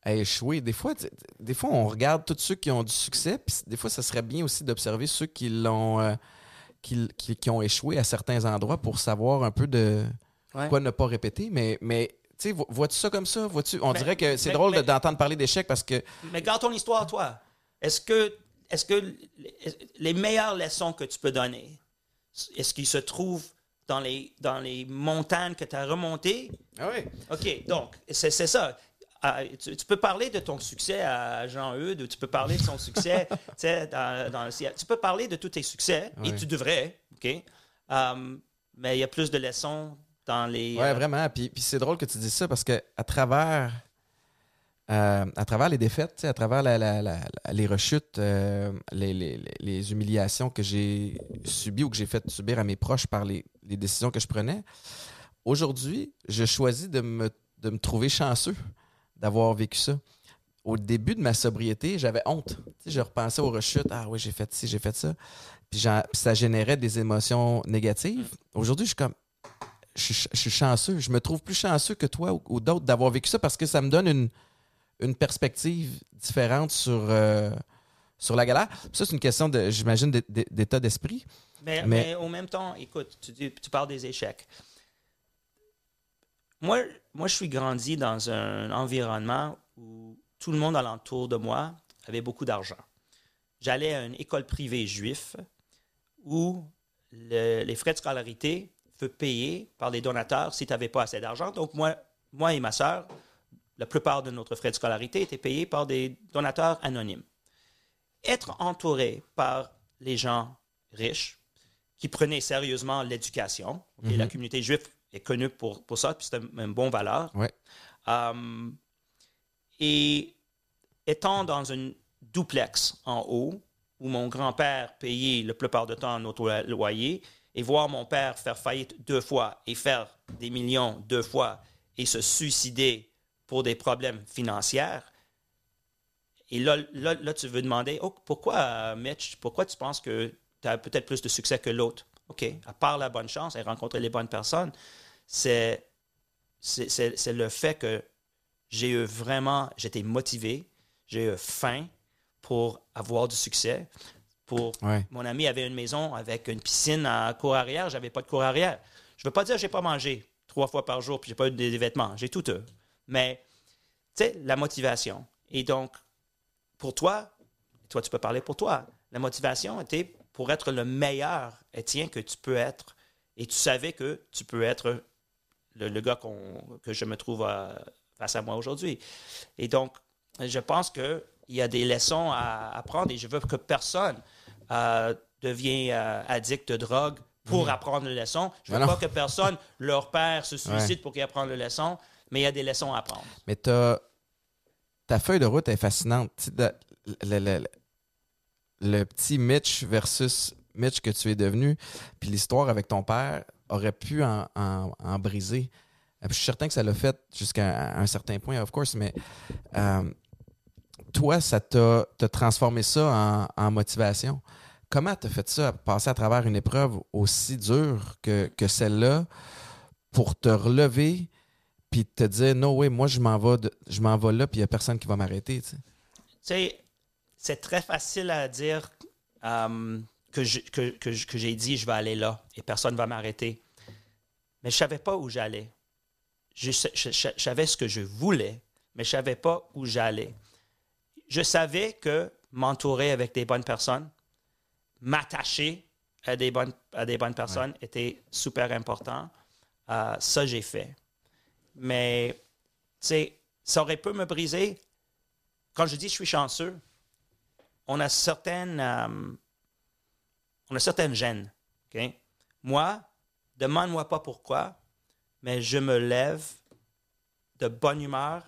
à échouer. Des fois, des fois, on regarde tous ceux qui ont du succès, puis des fois, ça serait bien aussi d'observer ceux qui l'ont. euh, qui, qui- qui ont échoué à certains endroits pour savoir un peu de Ouais. quoi ne pas répéter. Mais, mais tu sais, vois-tu ça comme ça? Vois-tu? On Mais- dirait que c'est drôle d'entendre parler d'échecs parce que. Mais garde ton histoire, toi. Est-ce que, est-ce que les- meilleures leçons que tu peux donner, est-ce qu'ils se trouvent dans les, dans les montagnes que tu as remontées? Ah oui. OK, donc, c'est ça. Ah, tu, tu peux parler de ton succès à Jean-Eudes, ou tu peux parler de son succès dans, dans le. Tu peux parler de tous tes succès, et tu devrais, OK? Um, mais il y a plus de leçons dans les... Ouais, euh, vraiment. Puis, puis c'est drôle que tu dises ça parce que à travers, euh, à travers les défaites, à travers les rechutes, euh, les, humiliations que j'ai subies ou que j'ai fait subir à mes proches par les, décisions que je prenais, aujourd'hui, je choisis de me, trouver chanceux d'avoir vécu ça. Au début de ma sobriété, j'avais honte. Je repensais aux rechutes. Ah oui, j'ai fait ci, j'ai fait ça. Puis, ça générait des émotions négatives. Aujourd'hui, je suis comme, je suis, chanceux. Je me trouve plus chanceux que toi ou d'autres d'avoir vécu ça parce que ça me donne une, une perspective différente sur, euh, sur la galère. Ça, c'est une question, de, j'imagine, d'é- d'é- d'état d'esprit. Mais, Mais- mais au même temps, écoute, tu, dis- tu parles des échecs. Moi, moi, je suis grandi dans un environnement où tout le monde alentour de moi avait beaucoup d'argent. J'allais à une école privée juive où le- les frais de scolarité furent payés par les donateurs si tu n'avais pas assez d'argent. Donc, moi, moi et ma sœur, la plupart de notre frais de scolarité étaient payés par des donateurs anonymes. être entouré par les gens riches qui prenaient sérieusement l'éducation. ok, Mhm. La communauté juive est connue pour, pour ça, puis c'est un, un bon valeur. Ouais. Euh, et étant dans une duplex en haut, où mon grand-père payait le plupart du temps notre loyer, et voir mon père faire faillite deux fois et faire des millions deux fois et se suicider pour des problèmes financiers, et là, là, là, tu veux demander, oh, pourquoi, euh, Mitch, pourquoi tu penses que tu as peut-être plus de succès que l'autre? OK, à part la bonne chance et rencontrer les bonnes personnes, c'est, c'est, c'est- c'est le fait que j'ai eu vraiment, j'étais motivé, j'ai eu faim pour avoir du succès. Pour, Ouais. Mon ami avait une maison avec une piscine à cour arrière, j'avais pas de cour arrière. Je veux pas dire que j'ai pas mangé trois fois par jour puis j'ai pas eu des, des vêtements, j'ai tout eu. Mais, tu sais, la motivation. Et donc, pour toi, toi tu peux parler pour toi, la motivation était pour être le meilleur Étienne que tu peux être. Et tu savais que tu peux être le, le gars qu'on- que je me trouve euh, face à moi aujourd'hui. Et donc, je pense qu'il y a des leçons à apprendre et je veux que personne euh, devienne euh, addict de drogue pour apprendre les leçons. Je veux Ben non. pas que personne, leur père, se suicide pour qu'ils apprennent les leçons, mais il y a des leçons à apprendre. Mais ta feuille de route est fascinante. Le, le- le- petit Mitch versus Mitch que tu es devenu, puis l'histoire avec ton père aurait pu en, en- briser. Euh, Je suis certain que ça l'a fait jusqu'à un certain point, of course, mais euh, toi, ça t'a transformé ça en, en motivation. Comment t'as fait ça, passer à travers une épreuve aussi dure que, que celle-là pour te relever puis te dire no way, moi je m'en vais, de- je m'en vais là puis il y a personne qui va m'arrêter. tu sais. C'est très facile à dire euh, que, je- que, que, je- que j'ai dit je vais aller là et personne ne va m'arrêter. Mais je ne savais pas où j'allais. Je, sa- je- je- je savais ce que je voulais, mais je ne savais pas où j'allais. Je savais que m'entourer avec des bonnes personnes, m'attacher à des bonnes, à des bonnes personnes était super important. Euh, ça, j'ai fait. Mais, tu sais, ça aurait pu me briser quand je dis je suis chanceux, on a certaines, euh, on a certaines gènes. ok? Moi, demande-moi pas pourquoi, mais je me lève de bonne humeur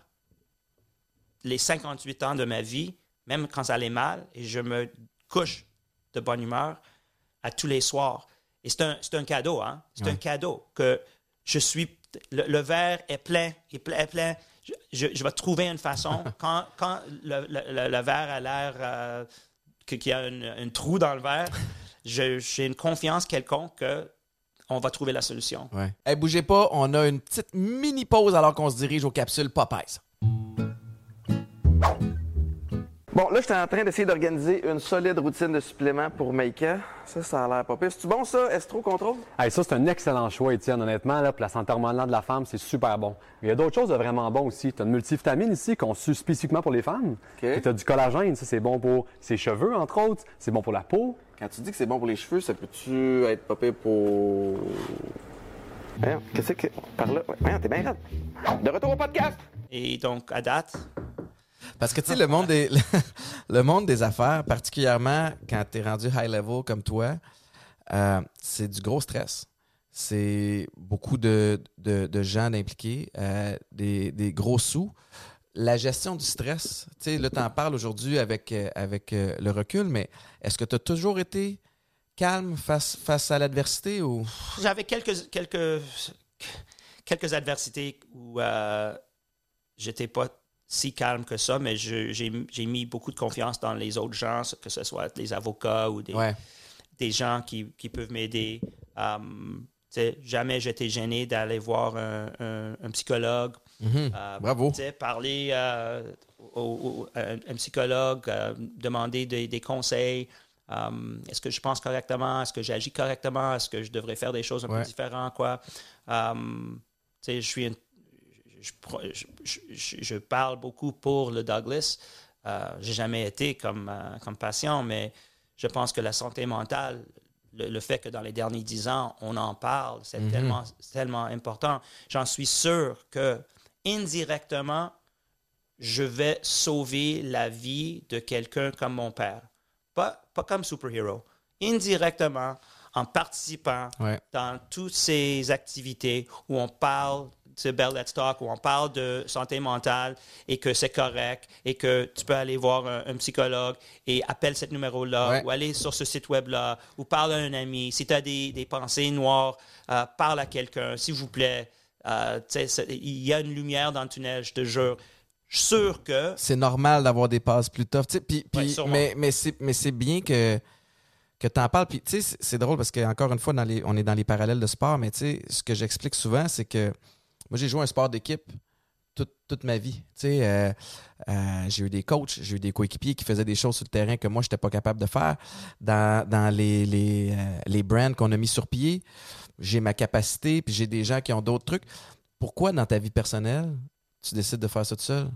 les 58 ans de ma vie, même quand ça allait mal, et je me couche de bonne humeur à tous les soirs. Et c'est un, cadeau, hein? C'est Ouais. un cadeau que je suis. Le, le verre est plein, est plein, est plein. Je, je- je vais trouver une façon. quand quand le, le- verre a l'air euh, qu'il y a un trou dans le verre, j'ai une confiance quelconque que on va trouver la solution. Ouais. Hey, bougez pas, on a une petite mini pause alors qu'on se dirige aux capsules Popeyes. Bon, là, j'étais en train d'essayer d'organiser une solide routine de suppléments pour Maïka. Ça, ça a l'air pas pire. C'est bon, ça, Estro Control? Hey, ça, c'est un excellent choix, Étienne. Honnêtement, là, pour la santé hormonale de la femme, c'est super bon. Mais il y a d'autres choses de vraiment bon aussi. Tu as une multivitamine ici, conçue spécifiquement pour les femmes. OK. Tu as du collagène, ça, c'est bon pour ses cheveux, entre autres. C'est bon pour la peau. Quand tu dis que c'est bon pour les cheveux, ça peut-tu être pas pire pour. Qu'est-ce que. Par là? Ouais, t'es bien raide. De retour au podcast! Et donc, à date, Parce que, tu sais, le monde des, le monde des affaires, particulièrement quand tu es rendu high level comme toi, euh, c'est du gros stress. C'est beaucoup de, de, de gens impliqués, euh, des, des gros sous. La gestion du stress, tu sais, là, tu en parles aujourd'hui avec, euh, avec euh, le recul, mais est-ce que tu as toujours été calme face, face à l'adversité ou? j'avais quelques, quelques, quelques adversités où euh, j'étais pas si calme que ça, mais j'ai mis beaucoup de confiance dans les autres gens, que ce soit les avocats ou des, Ouais. des gens qui, qui peuvent m'aider. Um, sais, jamais j'étais gêné d'aller voir un, un- un psychologue. Mhm. euh, Bravo. parler euh, au, au- à un, psychologue, euh, demander des, des conseils. Um, Est-ce que je pense correctement? Est-ce que j'agis correctement? Est-ce que je devrais faire des choses un Ouais. peu différentes? Quoi? Um, je suis une- je, parle beaucoup pour le Douglas. Euh, j'ai jamais été comme, euh, comme patient, mais je pense que la santé mentale, le, le fait que dans les derniers dix ans, on en parle, c'est Mhm. tellement, tellement important. J'en suis sûr que indirectement, je vais sauver la vie de quelqu'un comme mon père. pas comme superhero, indirectement, en participant Ouais. dans toutes ces activités où on parle Bell Let's Talk, où on parle de santé mentale et que c'est correct et que tu peux aller voir un, un psychologue et appelle ce numéro-là Ouais. ou aller sur ce site web-là ou parle à un ami. Si tu as des, des pensées noires, euh, parle à quelqu'un, s'il vous plaît. Euh, il y a une lumière dans le tunnel, je te jure. Je suis sûr que c'est normal d'avoir des passes plus tough. Ouais, mais mais c'est bien que que tu en parles. Puis, tu sais, c'est- c'est drôle parce que encore une fois, dans les, on est dans les parallèles de sport, mais tu sais, ce que j'explique souvent, c'est que moi, j'ai joué un sport d'équipe toute, toute ma vie. Tu sais, euh, euh, j'ai eu des coachs, j'ai eu des coéquipiers qui faisaient des choses sur le terrain que moi, je n'étais pas capable de faire. Dans, dans les, les, euh, les brands qu'on a mis sur pied, j'ai ma capacité, puis j'ai des gens qui ont d'autres trucs. Pourquoi dans ta vie personnelle, tu décides de faire ça tout seul?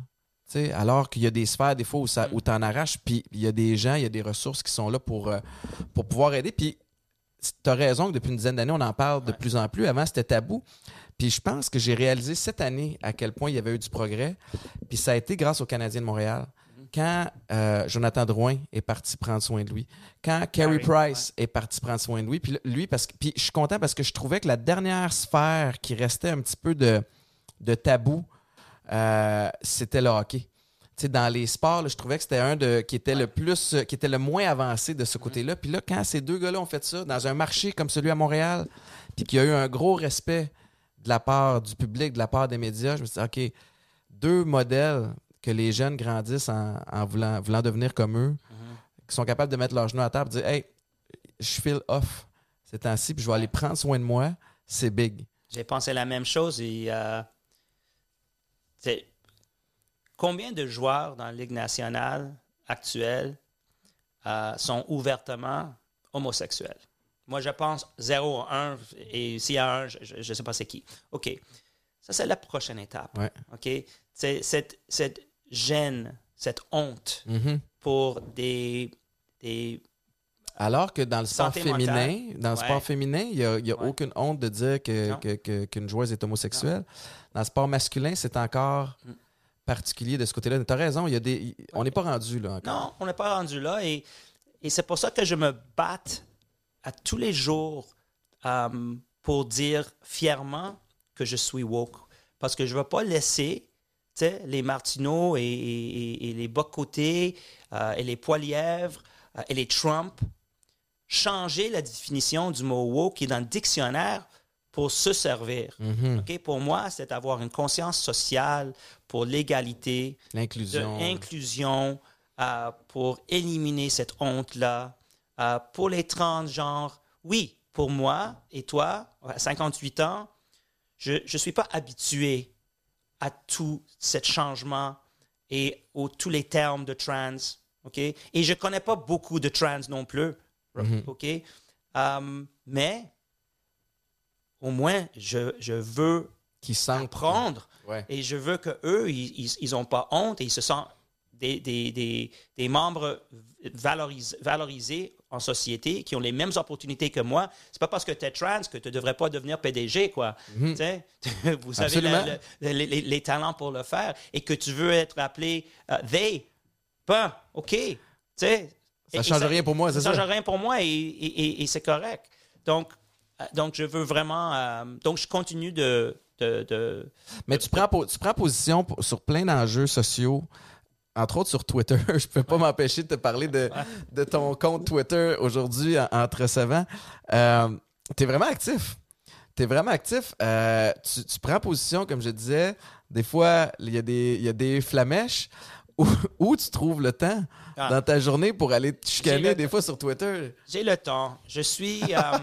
Alors qu'il y a des sphères, des fois, où, ça- où tu en arraches, puis il y a des gens, il y a des ressources qui sont là pour, euh, pour pouvoir aider. Puis tu as raison que depuis une dizaine d'années, on en parle de Ouais. plus en plus. Avant, c'était tabou. Puis je pense que j'ai réalisé cette année à quel point il y avait eu du progrès. Puis ça a été grâce aux Canadiens de Montréal. Quand euh, Jonathan Drouin est parti prendre soin de lui, quand Carey Carey, Price est parti prendre soin de lui, puis lui, parce que, puis je suis content parce que je trouvais que la dernière sphère qui restait un petit peu de, de tabou, euh, c'était le hockey. Tu sais, dans les sports, là, je trouvais que c'était un de qui était le plus, qui était le moins avancé de ce côté-là. Puis là, quand ces deux gars-là ont fait ça dans un marché comme celui à Montréal, puis qu'il y a eu un gros respect de la part du public, de la part des médias, je me suis dit, OK, deux modèles que les jeunes grandissent en, en voulant, voulant devenir comme eux, qui sont capables de mettre leurs genoux à terre et dire, Hey, je feel off ces temps-ci, puis je vais aller prendre soin de moi, c'est big. J'ai pensé la même chose et euh, combien de joueurs dans la Ligue nationale actuelle euh, sont ouvertement homosexuels? Moi, je pense 0 1 et s'il y a un, je ne sais pas c'est qui. OK. Ça, c'est la prochaine étape. Ouais. OK? C'est cette, cette gêne, cette honte Mhm. pour des, des Alors que dans le sport féminin, mentale. dans le Ouais. sport féminin, il n'y a, il y a Ouais. aucune honte de dire que, Non. que- que- qu'une joueuse est homosexuelle. Dans le sport masculin, c'est encore Mm. particulier de ce côté-là. Tu as raison, il y a des, on n'est pas rendu là encore. Non, on n'est pas rendu là. Et, et c'est pour ça que je me batte à tous les jours euh, pour dire fièrement que je suis woke. Parce que je ne veux pas laisser les Martineaux et, et- et- et les Bocoté euh, et les Poilièvres euh, et les Trump changer la définition du mot woke qui est dans le dictionnaire pour se servir. OK? Pour moi, c'est avoir une conscience sociale pour l'égalité, L'inclusion. inclusion euh, pour éliminer cette honte-là. Euh, pour les transgenres, oui, pour moi et toi, à 58 ans, je ne suis pas habitué à tout ce changement et aux tous les termes de trans. OK? Et je ne connais pas beaucoup de trans non plus. Mhm. OK? Euh, mais au moins, je, je veux Qui apprendre Ouais. et je veux qu'eux, ils ils ont pas honte et ils se sentent des, des, des, des membres valoris- valorisés en société qui ont les mêmes opportunités que moi. C'est pas parce que tu es trans que tu ne devrais pas devenir PDG, quoi. Tu sais, Vous avez le- les, les- talents pour le faire et que tu veux être appelé euh, they. Ben, OK. Tu sais, Ça et change rien pour moi, c'est ça ça? change rien pour moi et, et- et- et c'est correct. Donc, euh, donc, je veux vraiment. euh, donc, je continue de. de, de- Mais tu prends, tu prends position pour- sur plein d'enjeux sociaux, entre autres sur Twitter. Je peux pas m'empêcher de te parler de, de ton compte Twitter aujourd'hui en, en te recevant. Euh, tu es vraiment actif. Tu es vraiment actif. Euh, tu, tu prends position, comme je disais. Des fois, il y, a des- y a des flamèches. Où, où tu trouves le temps Ah. dans ta journée pour aller te chicaner des fois sur Twitter? J'ai le temps. Je suis. euh,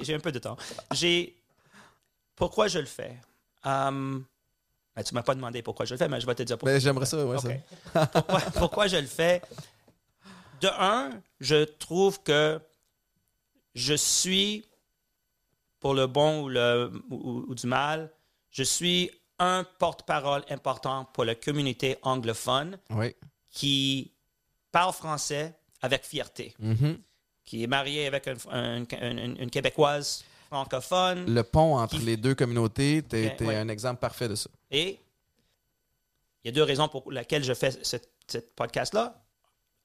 j'ai un peu de temps. J'ai. Pourquoi je le fais? Ben, tu m'as pas demandé pourquoi je le fais, mais je vais te dire pourquoi. Mais j'aimerais ça, ouais, OK. ça. pourquoi, pourquoi je le fais? De un, je trouve que je suis, pour le bon ou, le, ou- ou du mal, je suis un porte-parole important pour la communauté anglophone Oui. qui parle français avec fierté, Mhm. qui est marié avec un- un- un- une, une Québécoise francophone. Le pont entre Qui- les deux communautés, tu es, ouais. un exemple parfait de ça. Et il y a deux raisons pour lesquelles je fais ce, ce podcast-là.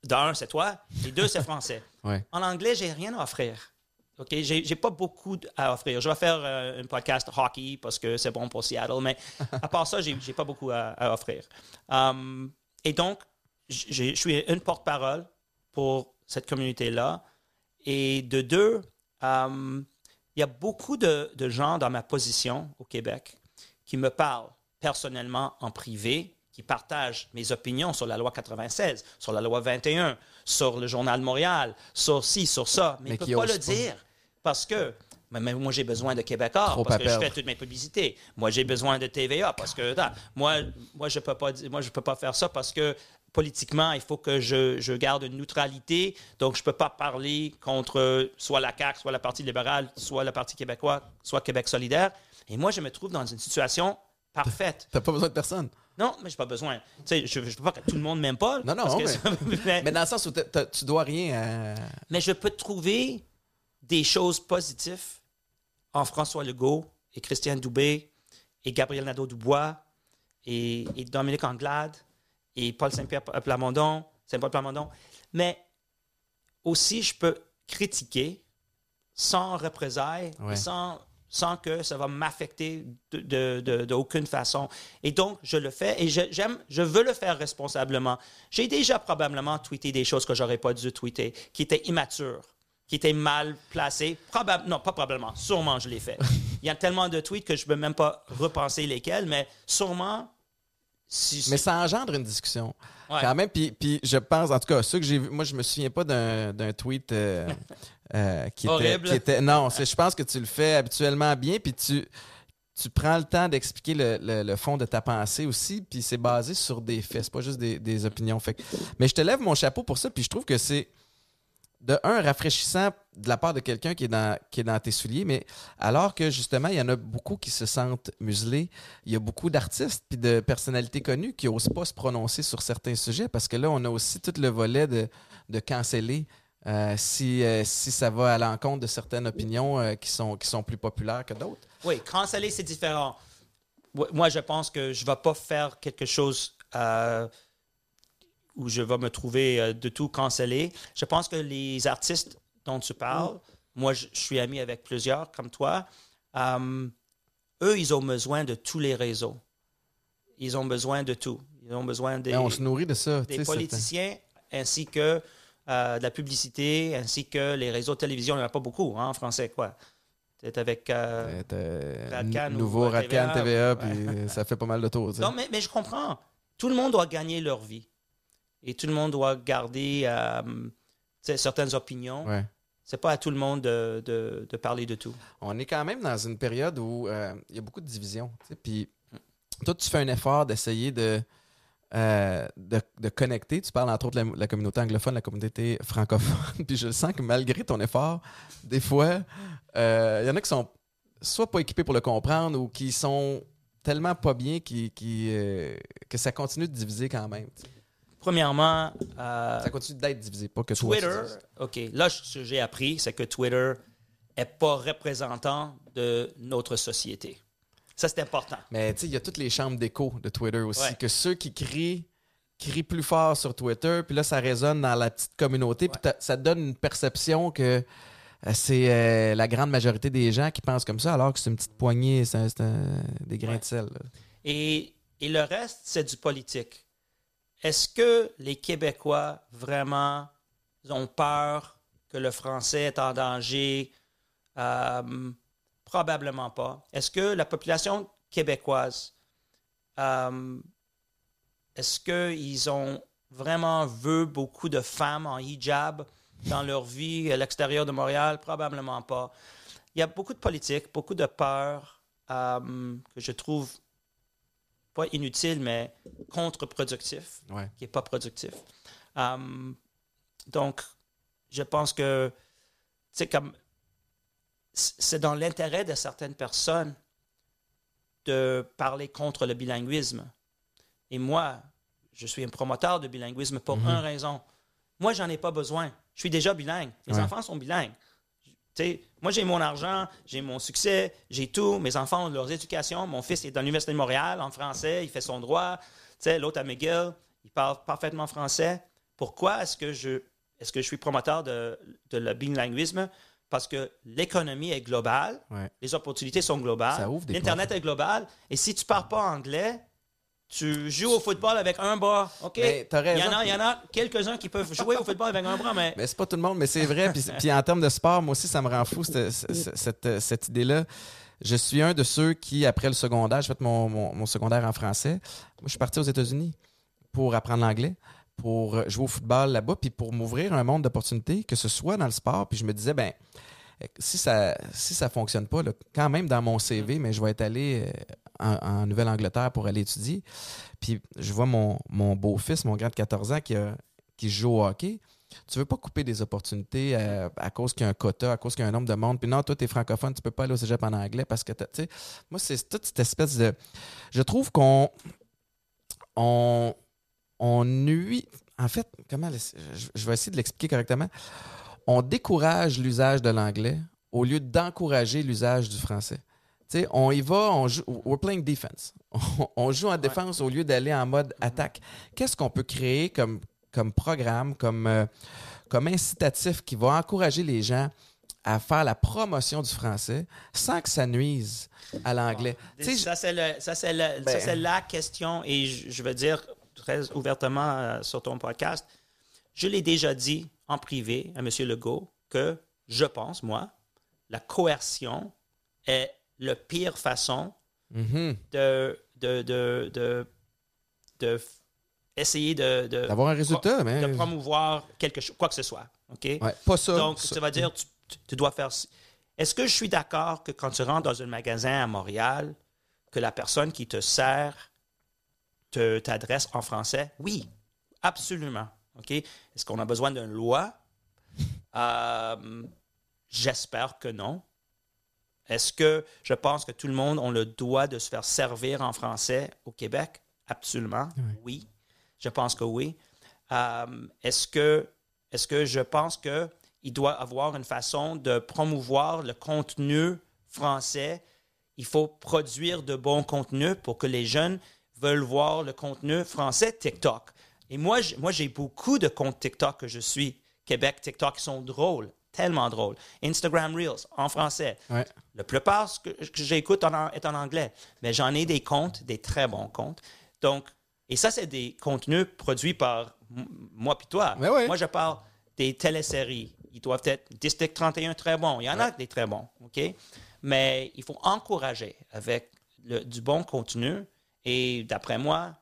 d'un, c'est toi, et deux, c'est français. Ouais. En anglais, j'ai rien à offrir. OK? J'ai, pas beaucoup à offrir. Je vais faire euh, un podcast hockey parce que c'est bon pour Seattle, mais à part ça, j'ai, pas beaucoup à, à offrir. Um, et donc, je suis une porte-parole pour cette communauté-là. Et de deux, um, il y a beaucoup de, de gens dans ma position au Québec qui me parlent personnellement en privé, qui partagent mes opinions sur la loi 96, sur la loi 21, sur le Journal de Montréal, sur ci, sur ça, mais, Mais ils ne peuvent pas le dire parce que mais moi, j'ai besoin de Québécois Trop parce que je fais toutes mes publicités. Moi, j'ai besoin de TVA parce que moi, moi, je peux pas, moi, je peux pas faire ça parce que politiquement, il faut que je, je garde une neutralité. Donc, je peux pas parler contre soit la CAQ, soit la Parti libéral, soit le Parti québécois, soit Québec solidaire. Et moi, je me trouve dans une situation parfaite. T'as pas besoin de personne. Non, mais j'ai pas besoin. Tu sais, je, je peux pas que tout le monde m'aime pas. Non, non, parce que mais- ça- mais- Mais dans le sens où tu dois rien à. mais je peux trouver des choses positives en François Legault et Christian Dubé et Gabriel Nadeau-Dubois et, et Dominique Anglade et Paul Saint-Pierre Plamondon, Saint-Paul Plamondon. Mais aussi, je peux critiquer sans représailles Ouais. et sans, sans que ça va m'affecter de, de, de- de façon. Et donc, je le fais et je, j'aime, je veux le faire responsablement. J'ai déjà probablement tweeté des choses que j'aurais pas dû tweeter, qui étaient immatures, qui étaient mal placées. Probable, non, pas probablement, sûrement je l'ai fait. Il y a tellement de tweets que je peux même pas repenser lesquels, mais sûrement. Si, Mais ça engendre une discussion. Ouais. Quand même, puis, je pense, en tout cas, ceux que j'ai vu, moi, je me souviens pas d'un, d'un tweet euh, euh, qui, était, Horrible. qui était. Non, c'est, je pense que tu le fais habituellement bien, puis tu, tu prends le temps d'expliquer le, le- le fond de ta pensée aussi, puis c'est basé sur des faits, c'est pas juste des, des opinions. Fait que- mais je te lève mon chapeau pour ça, puis je trouve que c'est de un rafraîchissant de la part de quelqu'un qui est dans qui est dans tes souliers mais alors que justement il y en a beaucoup qui se sentent muselés il y a beaucoup d'artistes puis de personnalités connues qui osent pas se prononcer sur certains sujets parce que là on a aussi tout le volet de de canceller euh, si euh, si ça va à l'encontre de certaines opinions euh, qui sont qui sont plus populaires que d'autres Oui, canceller, c'est différent. Ouais, Moi, je pense que je ne vais pas faire quelque chose où je vais me trouver de tout cancellé. Je pense que les artistes dont tu parles, moi, je, je suis ami avec plusieurs comme toi, euh, eux, ils ont besoin de tous les réseaux. Ils ont besoin de tout. Ils ont besoin des, Mais Ben, on se nourrit de ça des politiciens ainsi que euh, de la publicité, ainsi que les réseaux de télévision. Il n'y en a pas beaucoup hein, en français, quoi. C'est avec... euh, euh, Radcan nouveau euh, Radcan TVA, TVA, ouais. puis ça fait pas mal de tours. Non, mais, mais je comprends. Tout le monde doit gagner leur vie. Et tout le monde doit garder euh, certaines opinions. Ouais. C'est pas à tout le monde de, de- de parler de tout. on est quand même dans une période où euh, il y a beaucoup de divisions. Puis toi, tu fais un effort d'essayer de, euh, de, de connecter. Tu parles entre autres de la, la communauté anglophone, la communauté francophone. Puis je le sens que malgré ton effort, des fois, euh, il y en a qui sont soit pas équipés pour le comprendre ou qui sont tellement pas bien qui, qui, euh, que ça continue de diviser quand même. Premièrement, Ça continue d'être divisé, pas que Twitter. OK, là, ce que j'ai appris, c'est que Twitter n'est pas représentant de notre société. Ça, c'est important. Mais tu sais, il y a toutes les chambres d'écho de Twitter aussi, Ouais. que ceux qui crient crient plus fort sur Twitter, puis là, ça résonne dans la petite communauté, puis ça donne une perception que euh, c'est euh, la grande majorité des gens qui pensent comme ça, alors que c'est une petite poignée, c'est des grains Ouais. de sel. Et, et le reste, c'est du politique. Est-ce que les Québécois vraiment ont peur que le français est en danger? Euh, probablement pas. Est-ce que la population québécoise, euh, est-ce qu'ils ont vraiment vu beaucoup de femmes en hijab dans leur vie à l'extérieur de Montréal? Probablement pas. Il y a beaucoup de politique, beaucoup de peur euh, que je trouve pas inutile, mais contre-productif, Ouais. qui n'est pas productif. Um, donc, je pense que c'est comme c- c'est dans l'intérêt de certaines personnes de parler contre le bilinguisme. Et moi, je suis un promoteur de bilinguisme pour Mhm. une raison. Moi, j'en ai pas besoin. Je suis déjà bilingue. Mes Ouais. enfants sont bilingues. Moi, j'ai mon argent, j'ai mon succès, j'ai tout. Mes enfants ont leur éducation. Mon fils est dans l'Université de Montréal en français, il fait son droit. L'autre à McGill, il parle parfaitement français. Pourquoi est-ce que je, est-ce que je suis promoteur de, de le bilinguisme? Parce que l'économie est globale, Ouais. les opportunités sont globales, l'Internet est global, et si tu parles pas anglais, tu joues au football avec un bras. OK? Il y en a, y en a quelques-uns qui peuvent jouer au football avec un bras, mais Mais c'est pas tout le monde, mais c'est vrai. Puis, puis en termes de sport, moi aussi, ça me rend fou, cette, cette, cette- cette idée-là. Je suis un de ceux qui, après le secondaire, j'ai fait mon, mon, mon secondaire en français. Moi, je suis parti aux États-Unis pour apprendre l'anglais, pour jouer au football là-bas, puis pour m'ouvrir un monde d'opportunités, que ce soit dans le sport. Puis je me disais, ben si ça si ça fonctionne pas, là, quand même dans mon CV, mais je vais être allé euh, en, en Nouvelle-Angleterre pour aller étudier. Puis je vois mon, mon beau-fils, mon grand de 14 ans, qui, a- qui joue au hockey. Tu veux pas couper des opportunités euh, à cause qu'il y a un quota, à cause qu'il y a un nombre de monde. Puis non, toi, tu es francophone, tu peux pas aller au cégep en anglais parce que, tu sais, moi, c'est toute cette espèce de... Je trouve qu'on... On, on nuit... En fait, comment... Je, vais essayer de l'expliquer correctement. On décourage l'usage de l'anglais au lieu d'encourager l'usage du français. Tu sais, on y va, on joue, we're playing defense. On, on joue en défense au lieu d'aller en mode attaque. Qu'est-ce qu'on peut créer comme, comme programme, comme, euh, comme incitatif qui va encourager les gens à faire la promotion du français sans que ça nuise à l'anglais? Ça, c'est Ben- la question, et je, je veux dire très ouvertement euh, sur ton podcast, je l'ai déjà dit en privé à M. Legault que je pense, moi, la coercion est la pire façon mhm, de, de, de, de, essayer de, de, d'avoir un résultat, mais... de promouvoir quelque chose, quoi que ce soit. OK? Ouais, pas ça. Donc, ça. ça veut dire tu dois faire. Est-ce que je suis d'accord que quand tu rentres dans un magasin à Montréal, que la personne qui te sert te t'adresse en français? Oui, absolument. OK? Est-ce qu'on a besoin d'une loi? Euh, J'espère que non. Est-ce que je pense que tout le monde a le droit de se faire servir en français au Québec? Absolument. Oui. Je pense que oui. Euh, est-ce que, est que je pense qu'il doit avoir une façon de promouvoir le contenu français? Il faut produire de bons contenus pour que les jeunes veulent voir le contenu français TikTok. Et moi, j- moi j'ai beaucoup de comptes TikTok que je suis. Québec, TikTok, qui sont drôles, tellement drôles. Instagram Reels, en français. Ouais. La plupart ce que, que j'écoute en- est en anglais, mais j'en ai des comptes, des très bons comptes. Donc, et ça, c'est des contenus produits par m- moi puis toi. Ouais. Moi, je parle des téléséries. Ils doivent être District 31 très bons. Il y en a des très bons, OK? Mais il faut encourager avec le- du bon contenu. Et d'après moi,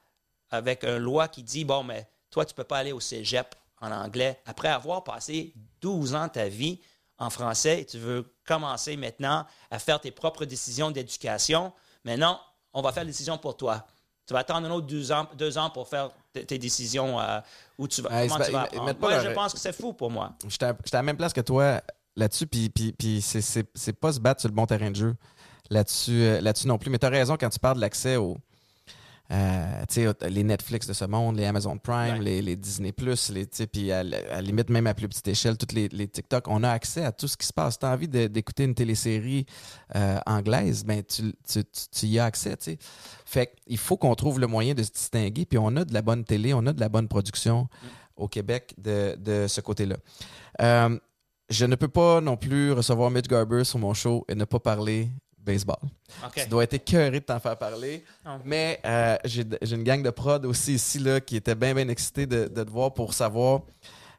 avec une loi qui dit, bon, mais toi, tu peux pas aller au cégep en anglais après avoir passé 12 ans de ta vie en français et tu veux commencer maintenant à faire tes propres décisions d'éducation. Mais non, on va faire les décisions pour toi. Tu vas attendre un autre deux ans, deux ans pour faire tes décisions euh, où tu vas, Ouais, comment tu vas apprendre. Moi, leur- je pense que c'est fou pour moi. J'étais à à la même place que toi là-dessus, puis, puis, puis c'est- pas se battre sur le bon terrain de jeu là-dessus euh, là-dessus non plus. Mais tu as raison quand tu parles de l'accès au. Euh, sais, les Netflix de ce monde, les Amazon Prime, Ouais. les, les Disney puis à, la limite même à plus petite échelle, toutes les, les TikTok, on a accès à tout ce qui se passe. Tu as envie d'écouter une télésérie euh, anglaise, ben tu, tu, tu- tu y as accès. Fait il faut qu'on trouve le moyen de se distinguer, puis on a de la bonne télé, on a de la bonne production au Québec de, de ce côté-là. Euh, je ne peux pas non plus recevoir Mitch Garber sur mon show et ne pas parler baseball. Tu dois être écœuré de t'en faire parler. Non. Mais euh, j'ai une gang de prod aussi ici là, qui était bien, bien excité de, de te voir pour savoir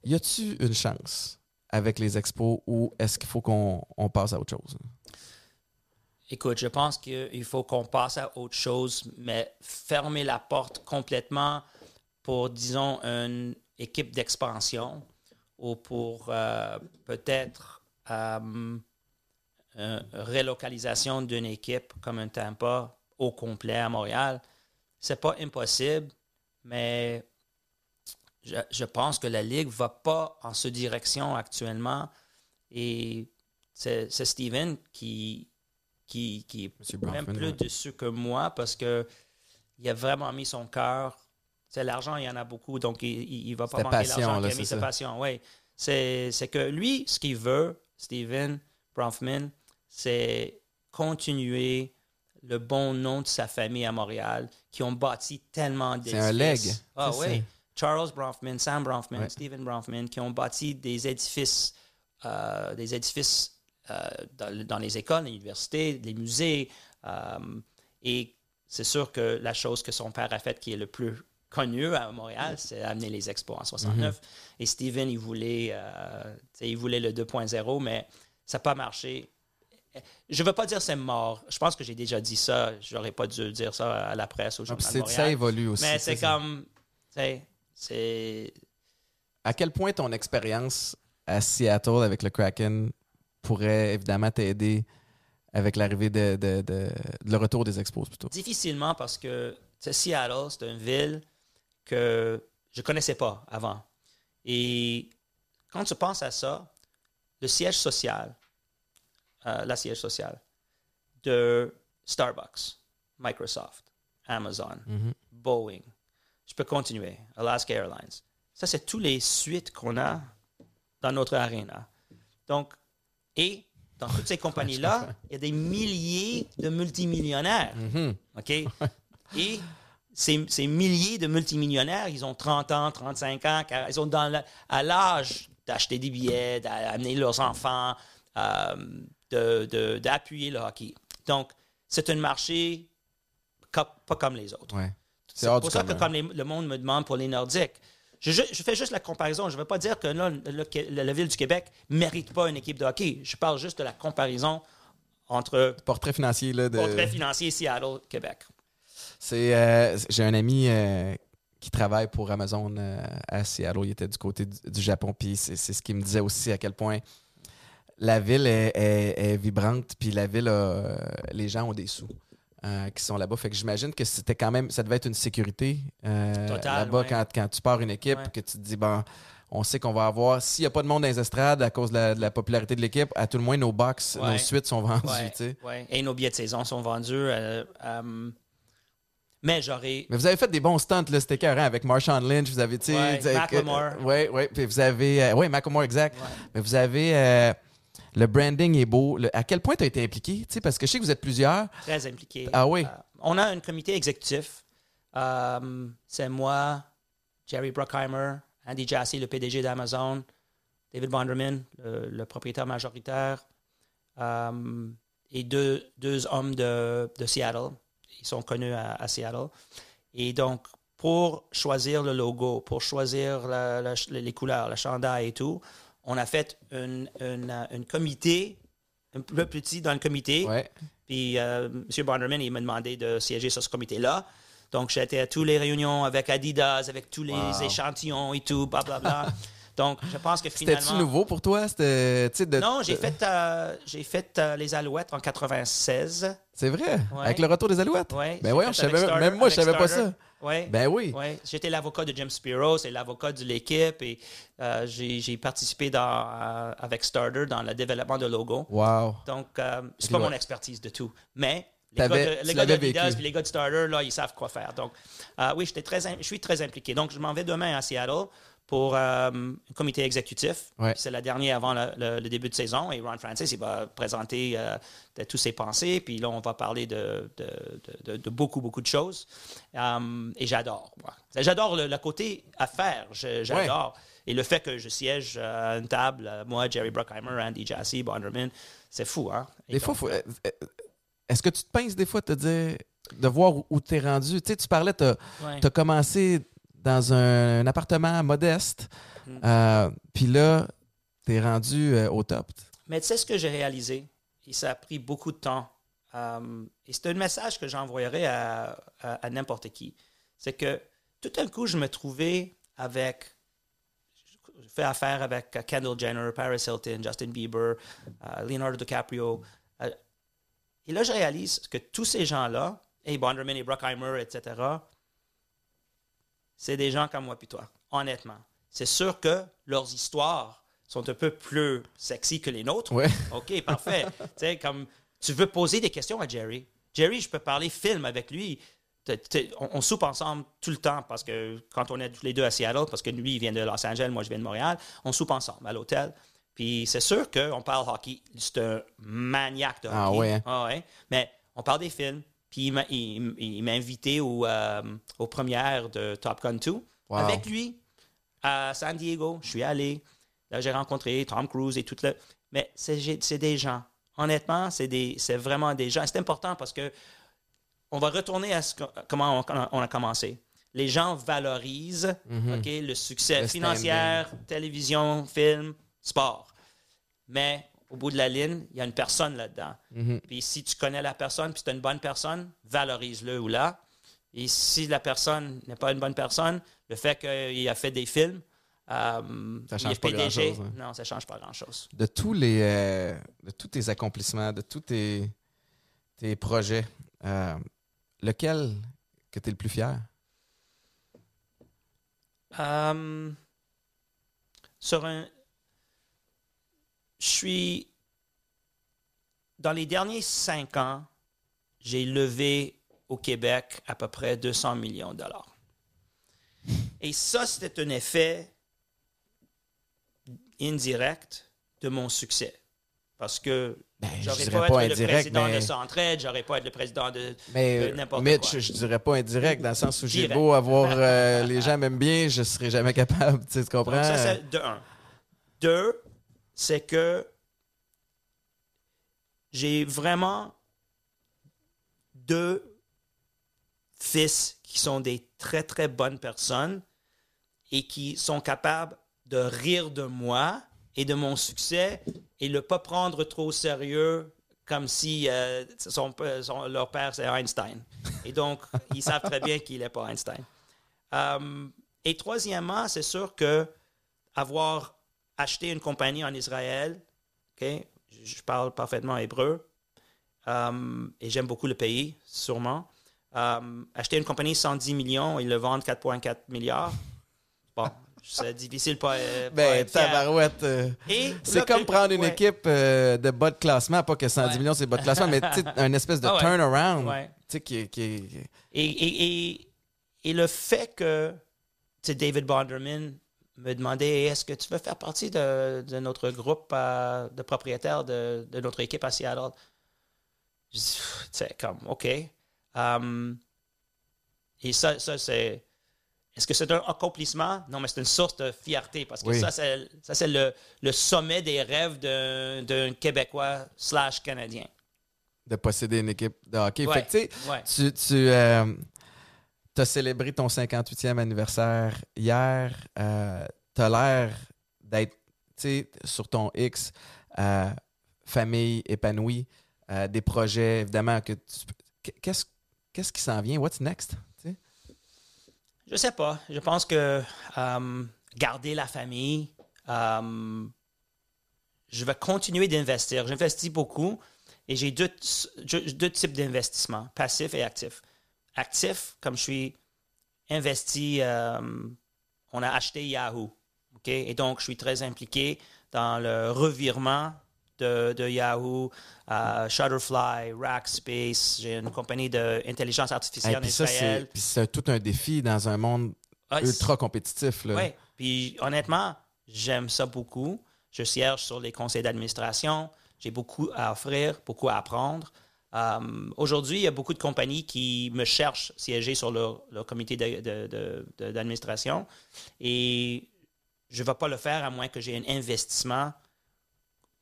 y a-tu une chance avec les expos ou est-ce qu'il faut qu'on on passe à autre chose? Écoute, je pense qu'il faut qu'on passe à autre chose, mais fermer la porte complètement pour, disons, une équipe d'expansion ou pour euh, peut-être euh, une relocalisation d'une équipe comme un Tampa au complet à Montréal. C'est pas impossible, mais je, je pense que la Ligue va pas en cette direction actuellement. Et c'est Steven qui, qui, qui est même plus ouais. dessus que moi parce que il a vraiment mis son cœur. C'est l'argent, il y en a beaucoup, donc il, il, il va pas manquer l'argent qu'il a mis c'est passion. Oui. C'est que lui, ce qu'il veut, Steven Bronfman, c'est continuer le bon nom de sa famille à Montréal, qui ont bâti tellement C'est un leg, Ah oui. Charles Bronfman, Sam Bronfman, Ouais. Stephen Bronfman, qui ont bâti des édifices, euh, des édifices euh, dans, dans les écoles, les universités, les musées. euh, et c'est sûr que la chose que son père a faite qui est le plus connue à Montréal, c'est amener les expos en 69. Et Stephen, il voulait, il voulait le 2.0, mais ça n'a pas marché. Je ne veux pas dire c'est mort. Je pense que j'ai déjà dit ça. Je n'aurais pas dû dire ça à la presse au Ah, Journal de c'est- Montréal. ça évolue aussi. Mais c'est comme. C'est. À quel point ton expérience à Seattle avec le Kraken pourrait évidemment t'aider avec l'arrivée de, de- de- de le retour des expos plutôt? Difficilement parce que Seattle, c'est une ville que je connaissais pas avant. Et quand tu penses à ça, le siège social, euh, la siège sociale de Starbucks, Microsoft, Amazon, Mhm. Boeing, je peux continuer, Alaska Airlines. Ça, c'est tous les suites qu'on a dans notre arena. Donc, et dans toutes ces compagnies-là, il y a des milliers de multimillionnaires. Mhm. OK? Et ces, ces milliers de multimillionnaires, ils ont 30 ans, 35 ans, car ils sont dans la- à l'âge d'acheter des billets, d'amener leurs enfants, euh, de- de- d'appuyer le hockey. Donc, c'est un marché pas comme les autres. Ouais. C'est pour ça que comme les- le monde me demande pour les Nordiques, je, je- fais juste la comparaison. Je ne veux pas dire que là, le- le- la ville du Québec ne mérite pas une équipe de hockey. Je parle juste de la comparaison entre Portrait financier là, de. portrait financier Seattle, Québec. C'est, euh, j'ai un ami euh, qui travaille pour Amazon euh, à Seattle. Il était du côté du, du Japon, puis c'est, c'est ce qu'il me disait aussi à quel point la ville est, est- est vibrante, puis la ville, a, euh, les gens ont des sous. euh, qui sont là-bas. Fait que j'imagine que c'était quand même, ça devait être une sécurité euh, là-bas ouais. quand, quand tu pars une équipe, Ouais. que tu te dis, bon, on sait qu'on va avoir, s'il n'y a pas de monde dans les estrades à cause de la, de la popularité de l'équipe, à tout le moins nos box, Ouais. nos suites sont vendues. Et nos billets de saison sont vendus. euh, mais j'aurais. Mais vous avez fait des bons stunts, là, c'était écœurant, avec Marshawn Lynch, vous avez, tu sais... Macklemore. Oui, oui, puis vous avez... oui, Macklemore, exact. Mais vous avez... le branding est beau. Le- à quel point tu as été impliqué? Parce que je sais que vous êtes plusieurs. Très impliqué. Ah oui? Euh, on a un comité exécutif. Euh, c'est moi, Jerry Bruckheimer, Andy Jassy, le PDG d'Amazon, David Bonderman, le, le propriétaire majoritaire, euh, et deux, deux hommes de, de Seattle. Ils sont connus à, à Seattle. Et donc, pour choisir le logo, pour choisir la- la- les couleurs, le chandail et tout, on a fait un une comité, un peu petit dans le comité. Ouais. Puis euh, M. Bonderman, il m'a demandé de siéger sur ce comité-là. Donc, j'étais à toutes les réunions avec Adidas, avec tous les Wow. échantillons et tout, blablabla. Donc, je pense que C'était-tu finalement... nouveau pour toi? De- Non, j'ai de- fait, euh, j'ai fait euh, les Alouettes en 96. C'est vrai? Ouais. avec le retour des Alouettes? Ouais, ben voyons, fait je avec savais, Starter- même moi, je savais pas ça. Ouais. Ben oui. Ouais, j'étais l'avocat de Jim Spiro, c'est l'avocat de l'équipe et euh, j'ai participé dans, euh, avec Starter dans le développement de logo. Wow. Donc, euh, c'est pas mon expertise de tout. Mais les gars de, les gars puis les gars de Starter, là, ils savent quoi faire. Donc, oui, j'étais très, je suis très impliqué. Donc, je m'en vais demain à Seattle pour euh, un comité exécutif. Ouais. C'est la dernière avant le, le- le début de saison. Et Ron Francis, il va présenter euh, de tous ses pensées. Puis là, on va parler de, beaucoup, beaucoup de choses. Euh, et j'adore. J'adore le, le côté affaires. J'adore. Et le fait que je siège à une table, euh, moi, Jerry Bruckheimer, Andy Jassy, Bonderman, c'est fou, hein? Et Des fois, donc, euh, euh, est-ce que tu te pinces des fois de te dire, de voir où, t'es rendu? Tu sais, tu parlais, t'as as commencé dans un, un appartement modeste, Mm. euh, puis là, t'es rendu euh, au top. Mais tu sais ce que j'ai réalisé, et ça a pris beaucoup de temps, euh, et c'est un message que j'envoyerais à, à- à n'importe qui, c'est que tout d'un coup, je me trouvais avec, je fais affaire avec Kendall Jenner, Paris Hilton, Justin Bieber, Leonardo DiCaprio, et là, je réalise que tous ces gens-là, et Bonderman et Bruckheimer, etc., c'est des gens comme moi puis toi, honnêtement. C'est sûr que leurs histoires sont un peu plus sexy que les nôtres. Ouais. OK, parfait. tu sais, comme tu veux poser des questions à Jerry. Jerry, je peux parler film avec lui. T'es- t'es- on, on soupe ensemble tout le temps parce que quand on est tous les deux à Seattle, parce que lui, il vient de Los Angeles, moi, je viens de Montréal, on soupe ensemble à l'hôtel. Puis c'est sûr qu'on parle hockey. C'est un maniaque de hockey. Ah ouais, hein? Ah ouais. Mais on parle des films. Puis il m'a il- il m'a invité au, euh, aux premières de Top Gun 2 Wow. avec lui à San Diego. Je suis allé. Là, j'ai rencontré Tom Cruise et tout le. Mais c'est c'est des gens. Honnêtement, c'est des- c'est vraiment des gens. C'est important parce que on va retourner à ce que- comment on, on a commencé. Les gens valorisent ok, le succès Le financier, télévision, film, sport. Mais au bout de la ligne, il y a une personne là-dedans. Puis si tu connais la personne, puis tu es une bonne personne, valorise-le ou là. Et si la personne n'est pas une bonne personne, le fait qu'il a fait des films, euh, Ça il change est pas PDG, hein. non, ça change pas grand-chose. De tous les euh, de tous tes accomplissements, de tous tes, tes projets, euh, lequel que tu es le plus fier? Sur un. Je suis. Dans les derniers cinq ans, j'ai levé au Québec à peu près 200 millions de dollars. Et ça, c'était un effet indirect de mon succès. Parce que Ben, j'aurais pas, pas être le indirect, président mais- de Centraide, j'aurais pas être le président de. Mais de n'importe Mitch, quoi. je dirais pas indirect, dans le sens où j'ai beau avoir euh, les gens m'aiment bien, je serais jamais capable, tu comprends? Donc, ça, c'est de un. Deux, c'est que j'ai vraiment deux fils qui sont des très, très bonnes personnes et qui sont capables de rire de moi et de mon succès et ne pas prendre trop au sérieux comme si euh, son, son- leur père, c'est Einstein. Et donc, ils savent très bien qu'il n'est pas Einstein. Euh, et troisièmement, c'est sûr que avoir acheté une compagnie en Israël, je parle parfaitement hébreu, euh, et j'aime beaucoup le pays, sûrement. Euh, acheter une compagnie 110 millions et le vendre 4,4 milliards, bon, c'est difficile pas, euh, Ben, tabarouette. euh, Et c'est comme que- prendre une ouais. équipe euh, de bas de classement, pas que 110 Ouais. millions c'est bas de classement, mais un espèce de Ah ouais. turnaround, qui, Et, et, et, et le fait que David Bonderman me demandait est-ce que tu veux faire partie de, de notre groupe euh, de propriétaires de, de notre équipe à Seattle? Je dis, tu sais, comme, OK. Um, et ça, ça c'est. Est-ce que c'est un accomplissement? Non, mais c'est une source de fierté parce que Oui. ça, c'est, le, le sommet des rêves d'un, d'un Québécois slash Canadien. de posséder une équipe de hockey. Ouais. Fait que, tu sais, Ouais. Tu, as célébré ton 58e anniversaire hier. Euh, tu as l'air d'être, sur ton X, euh, famille épanouie, euh, des projets, évidemment, que Qu'est-ce qu'est-ce qui s'en vient? What's next? Tu sais? Je sais pas. Je pense que euh, garder la famille, je vais continuer d'investir. J'investis beaucoup et j'ai deux, deux- deux types d'investissements, passif et actif. Actif, comme je suis investi, euh, on a acheté Yahoo. ok? Et donc, je suis très impliqué dans le revirement de, de Yahoo, euh, Shutterfly, Rackspace. J'ai une compagnie d'intelligence artificielle Hey, en puis ça, c'est Israël. puis c'est tout un défi dans un monde Ah, ultra compétitif. Oui, puis honnêtement, j'aime ça beaucoup. Je siège sur les conseils d'administration. J'ai beaucoup à offrir, beaucoup à apprendre. Euh, Aujourd'hui, il y a beaucoup de compagnies qui me cherchent siéger sur leur, comité d'administration. Et je ne vais pas le faire à moins que j'ai un investissement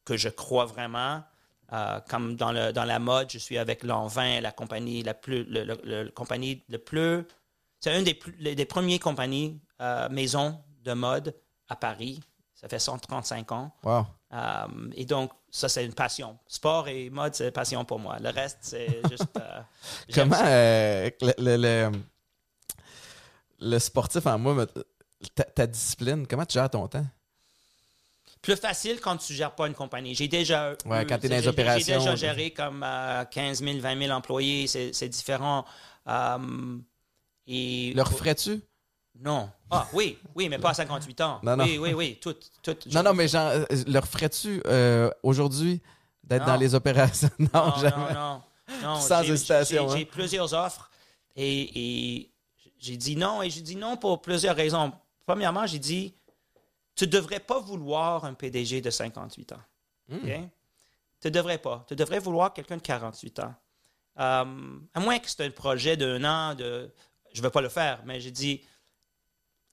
que je crois vraiment. Euh, comme dans, le, dans la mode, je suis avec Lanvin, la compagnie la plus, le, compagnie le plus c'est une des, plus- des premières compagnies euh, maisons de mode à Paris. Ça fait 135 ans. Wow. Euh, et donc, ça, c'est une passion. Sport et mode, c'est une passion pour moi. Le reste, c'est juste. euh, Comment euh, le, le- le- le sportif en moi, ta, ta discipline, comment tu gères ton temps? Plus facile quand tu ne gères pas une compagnie. J'ai déjà. Ouais, eu- quand t'es dans les opérations. J'ai déjà géré comme euh, 15 000, 20 000 employés. C'est différent. Et Le referais-tu? Non. Ah, oui, oui, mais pas à 58 ans. Non, non. Oui, oui, oui. Tout, tout, Non, non, mais genre, euh, le referais-tu euh, aujourd'hui d'être dans les opérations? Non, Non, jamais. non, non, non. Sans hésitation, J'ai hein. j'ai plusieurs offres et, et j'ai dit non et j'ai dit non pour plusieurs raisons. Premièrement, j'ai dit tu ne devrais pas vouloir un PDG de 58 ans. Hmm. OK? Tu ne devrais pas. Tu devrais vouloir quelqu'un de 48 ans. Euh, à moins que c'est un projet d'un an, de, je ne vais pas le faire, mais j'ai dit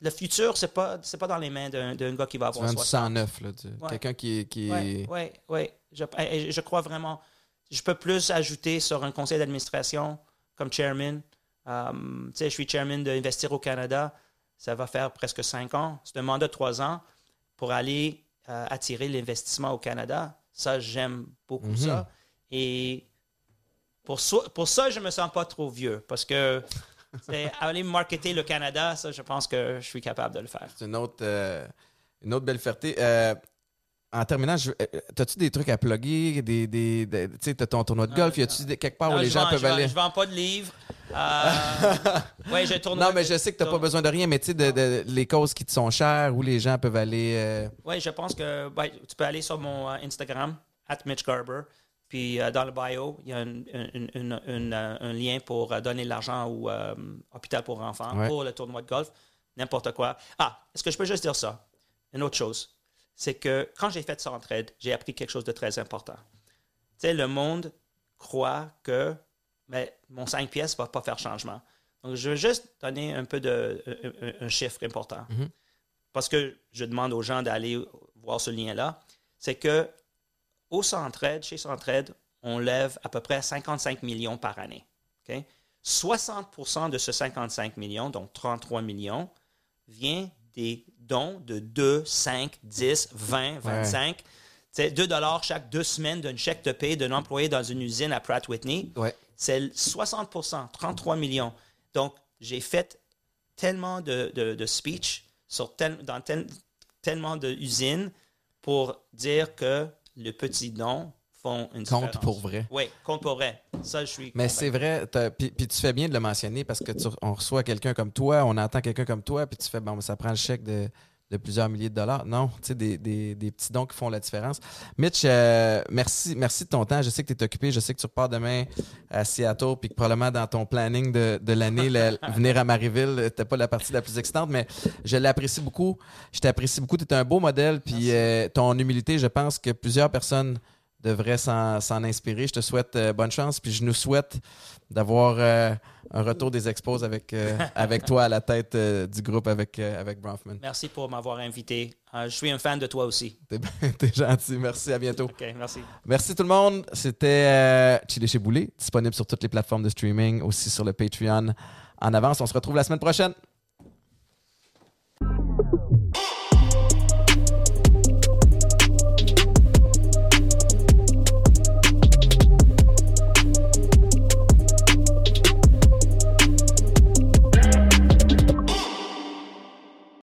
le futur, c'est pas, c'est pas dans les mains d'un, d'un gars qui va avoir vends du 60. 109, là. tu- Ouais. Quelqu'un qui, qui. Oui, oui, oui. Je, je crois vraiment. Je peux plus ajouter sur un conseil d'administration comme chairman. Um, tu sais, je suis chairman d'Investir au Canada. Ça va faire presque cinq ans. C'est un mandat de trois ans pour aller euh, attirer l'investissement au Canada. Ça, j'aime beaucoup Mhm. ça. Et pour, so- pour ça, je me sens pas trop vieux parce que aller marketer le Canada, ça, je pense que je suis capable de le faire. C'est une autre, euh, une autre belle fierté. Euh, en terminant, je- euh, as-tu des trucs à plugger? Des, des, des- tu sais, ton tournoi de golf. Y a-tu quelque part Non, où les je gens vends- peuvent je vends- aller? Je vends pas de livres. Euh, ouais, j'ai tourné. Non, mais je sais que t'as pas besoin de rien, mais tu sais, de, de- les causes qui te sont chères, où les gens peuvent aller. euh, Oui, je pense que ouais, tu peux aller sur mon Instagram, at Mitch Garber. Puis euh, dans le bio, il y a un- euh, un lien pour euh, donner de l'argent au euh, hôpital pour enfants, Ouais. pour le tournoi de golf, n'importe quoi. Ah, est-ce que je peux juste dire ça? Une autre chose, c'est que quand j'ai fait ça en trade, j'ai appris quelque chose de très important. Tu sais, le monde croit que mais mon 5 pièces ne va pas faire changement. Donc, je veux juste donner un peu de un, un- un chiffre important. Mhm. Parce que je demande aux gens d'aller voir ce lien-là. C'est que au Centraide, chez Centraide, on lève à peu près 55 millions par année. OK? 60% de ce 55 millions, donc 33 millions, vient des dons de 2, 5, 10, 20, 25. C'est 2 dollars chaque deux semaines d'un chèque de paie d'un employé dans une usine à Pratt Whitney. Ouais. C'est 60% 33 millions. Donc, j'ai fait tellement de, de, de speech sur tel- dans tel- tellement d'usines pour dire que le petit don font une Compte pour vrai. Oui, compte pour vrai. Ça, je suis. Mais c'est vrai, puis tu fais bien de le mentionner parce que tu- on reçoit quelqu'un comme toi, on entend quelqu'un comme toi, puis tu fais, bon, ça prend le chèque de, de plusieurs milliers de dollars. Non, tu sais, des, des- des petits dons qui font la différence. Mitch, euh, merci, merci de ton temps. Je sais que tu es occupé, je sais que tu repars demain à Seattle, puis que probablement dans ton planning de, de l'année, venir à Marieville, c'était pas la partie la plus excitante, mais je l'apprécie beaucoup. Je t'apprécie beaucoup. Tu es un beau modèle, puis euh, ton humilité, je pense que plusieurs personnes devraient s'en s'en inspirer. Je te souhaite euh, bonne chance, puis je nous souhaite d'avoir euh, un retour des expos avec, euh, avec toi à la tête euh, du groupe avec, avec Bronfman. Merci pour m'avoir invité. Je suis un fan de toi aussi. T'es gentil. Merci. À bientôt. OK, merci. Merci tout le monde. C'était Chili chez Boulet, disponible sur toutes les plateformes de streaming, aussi sur le Patreon. En avance, on se retrouve la semaine prochaine.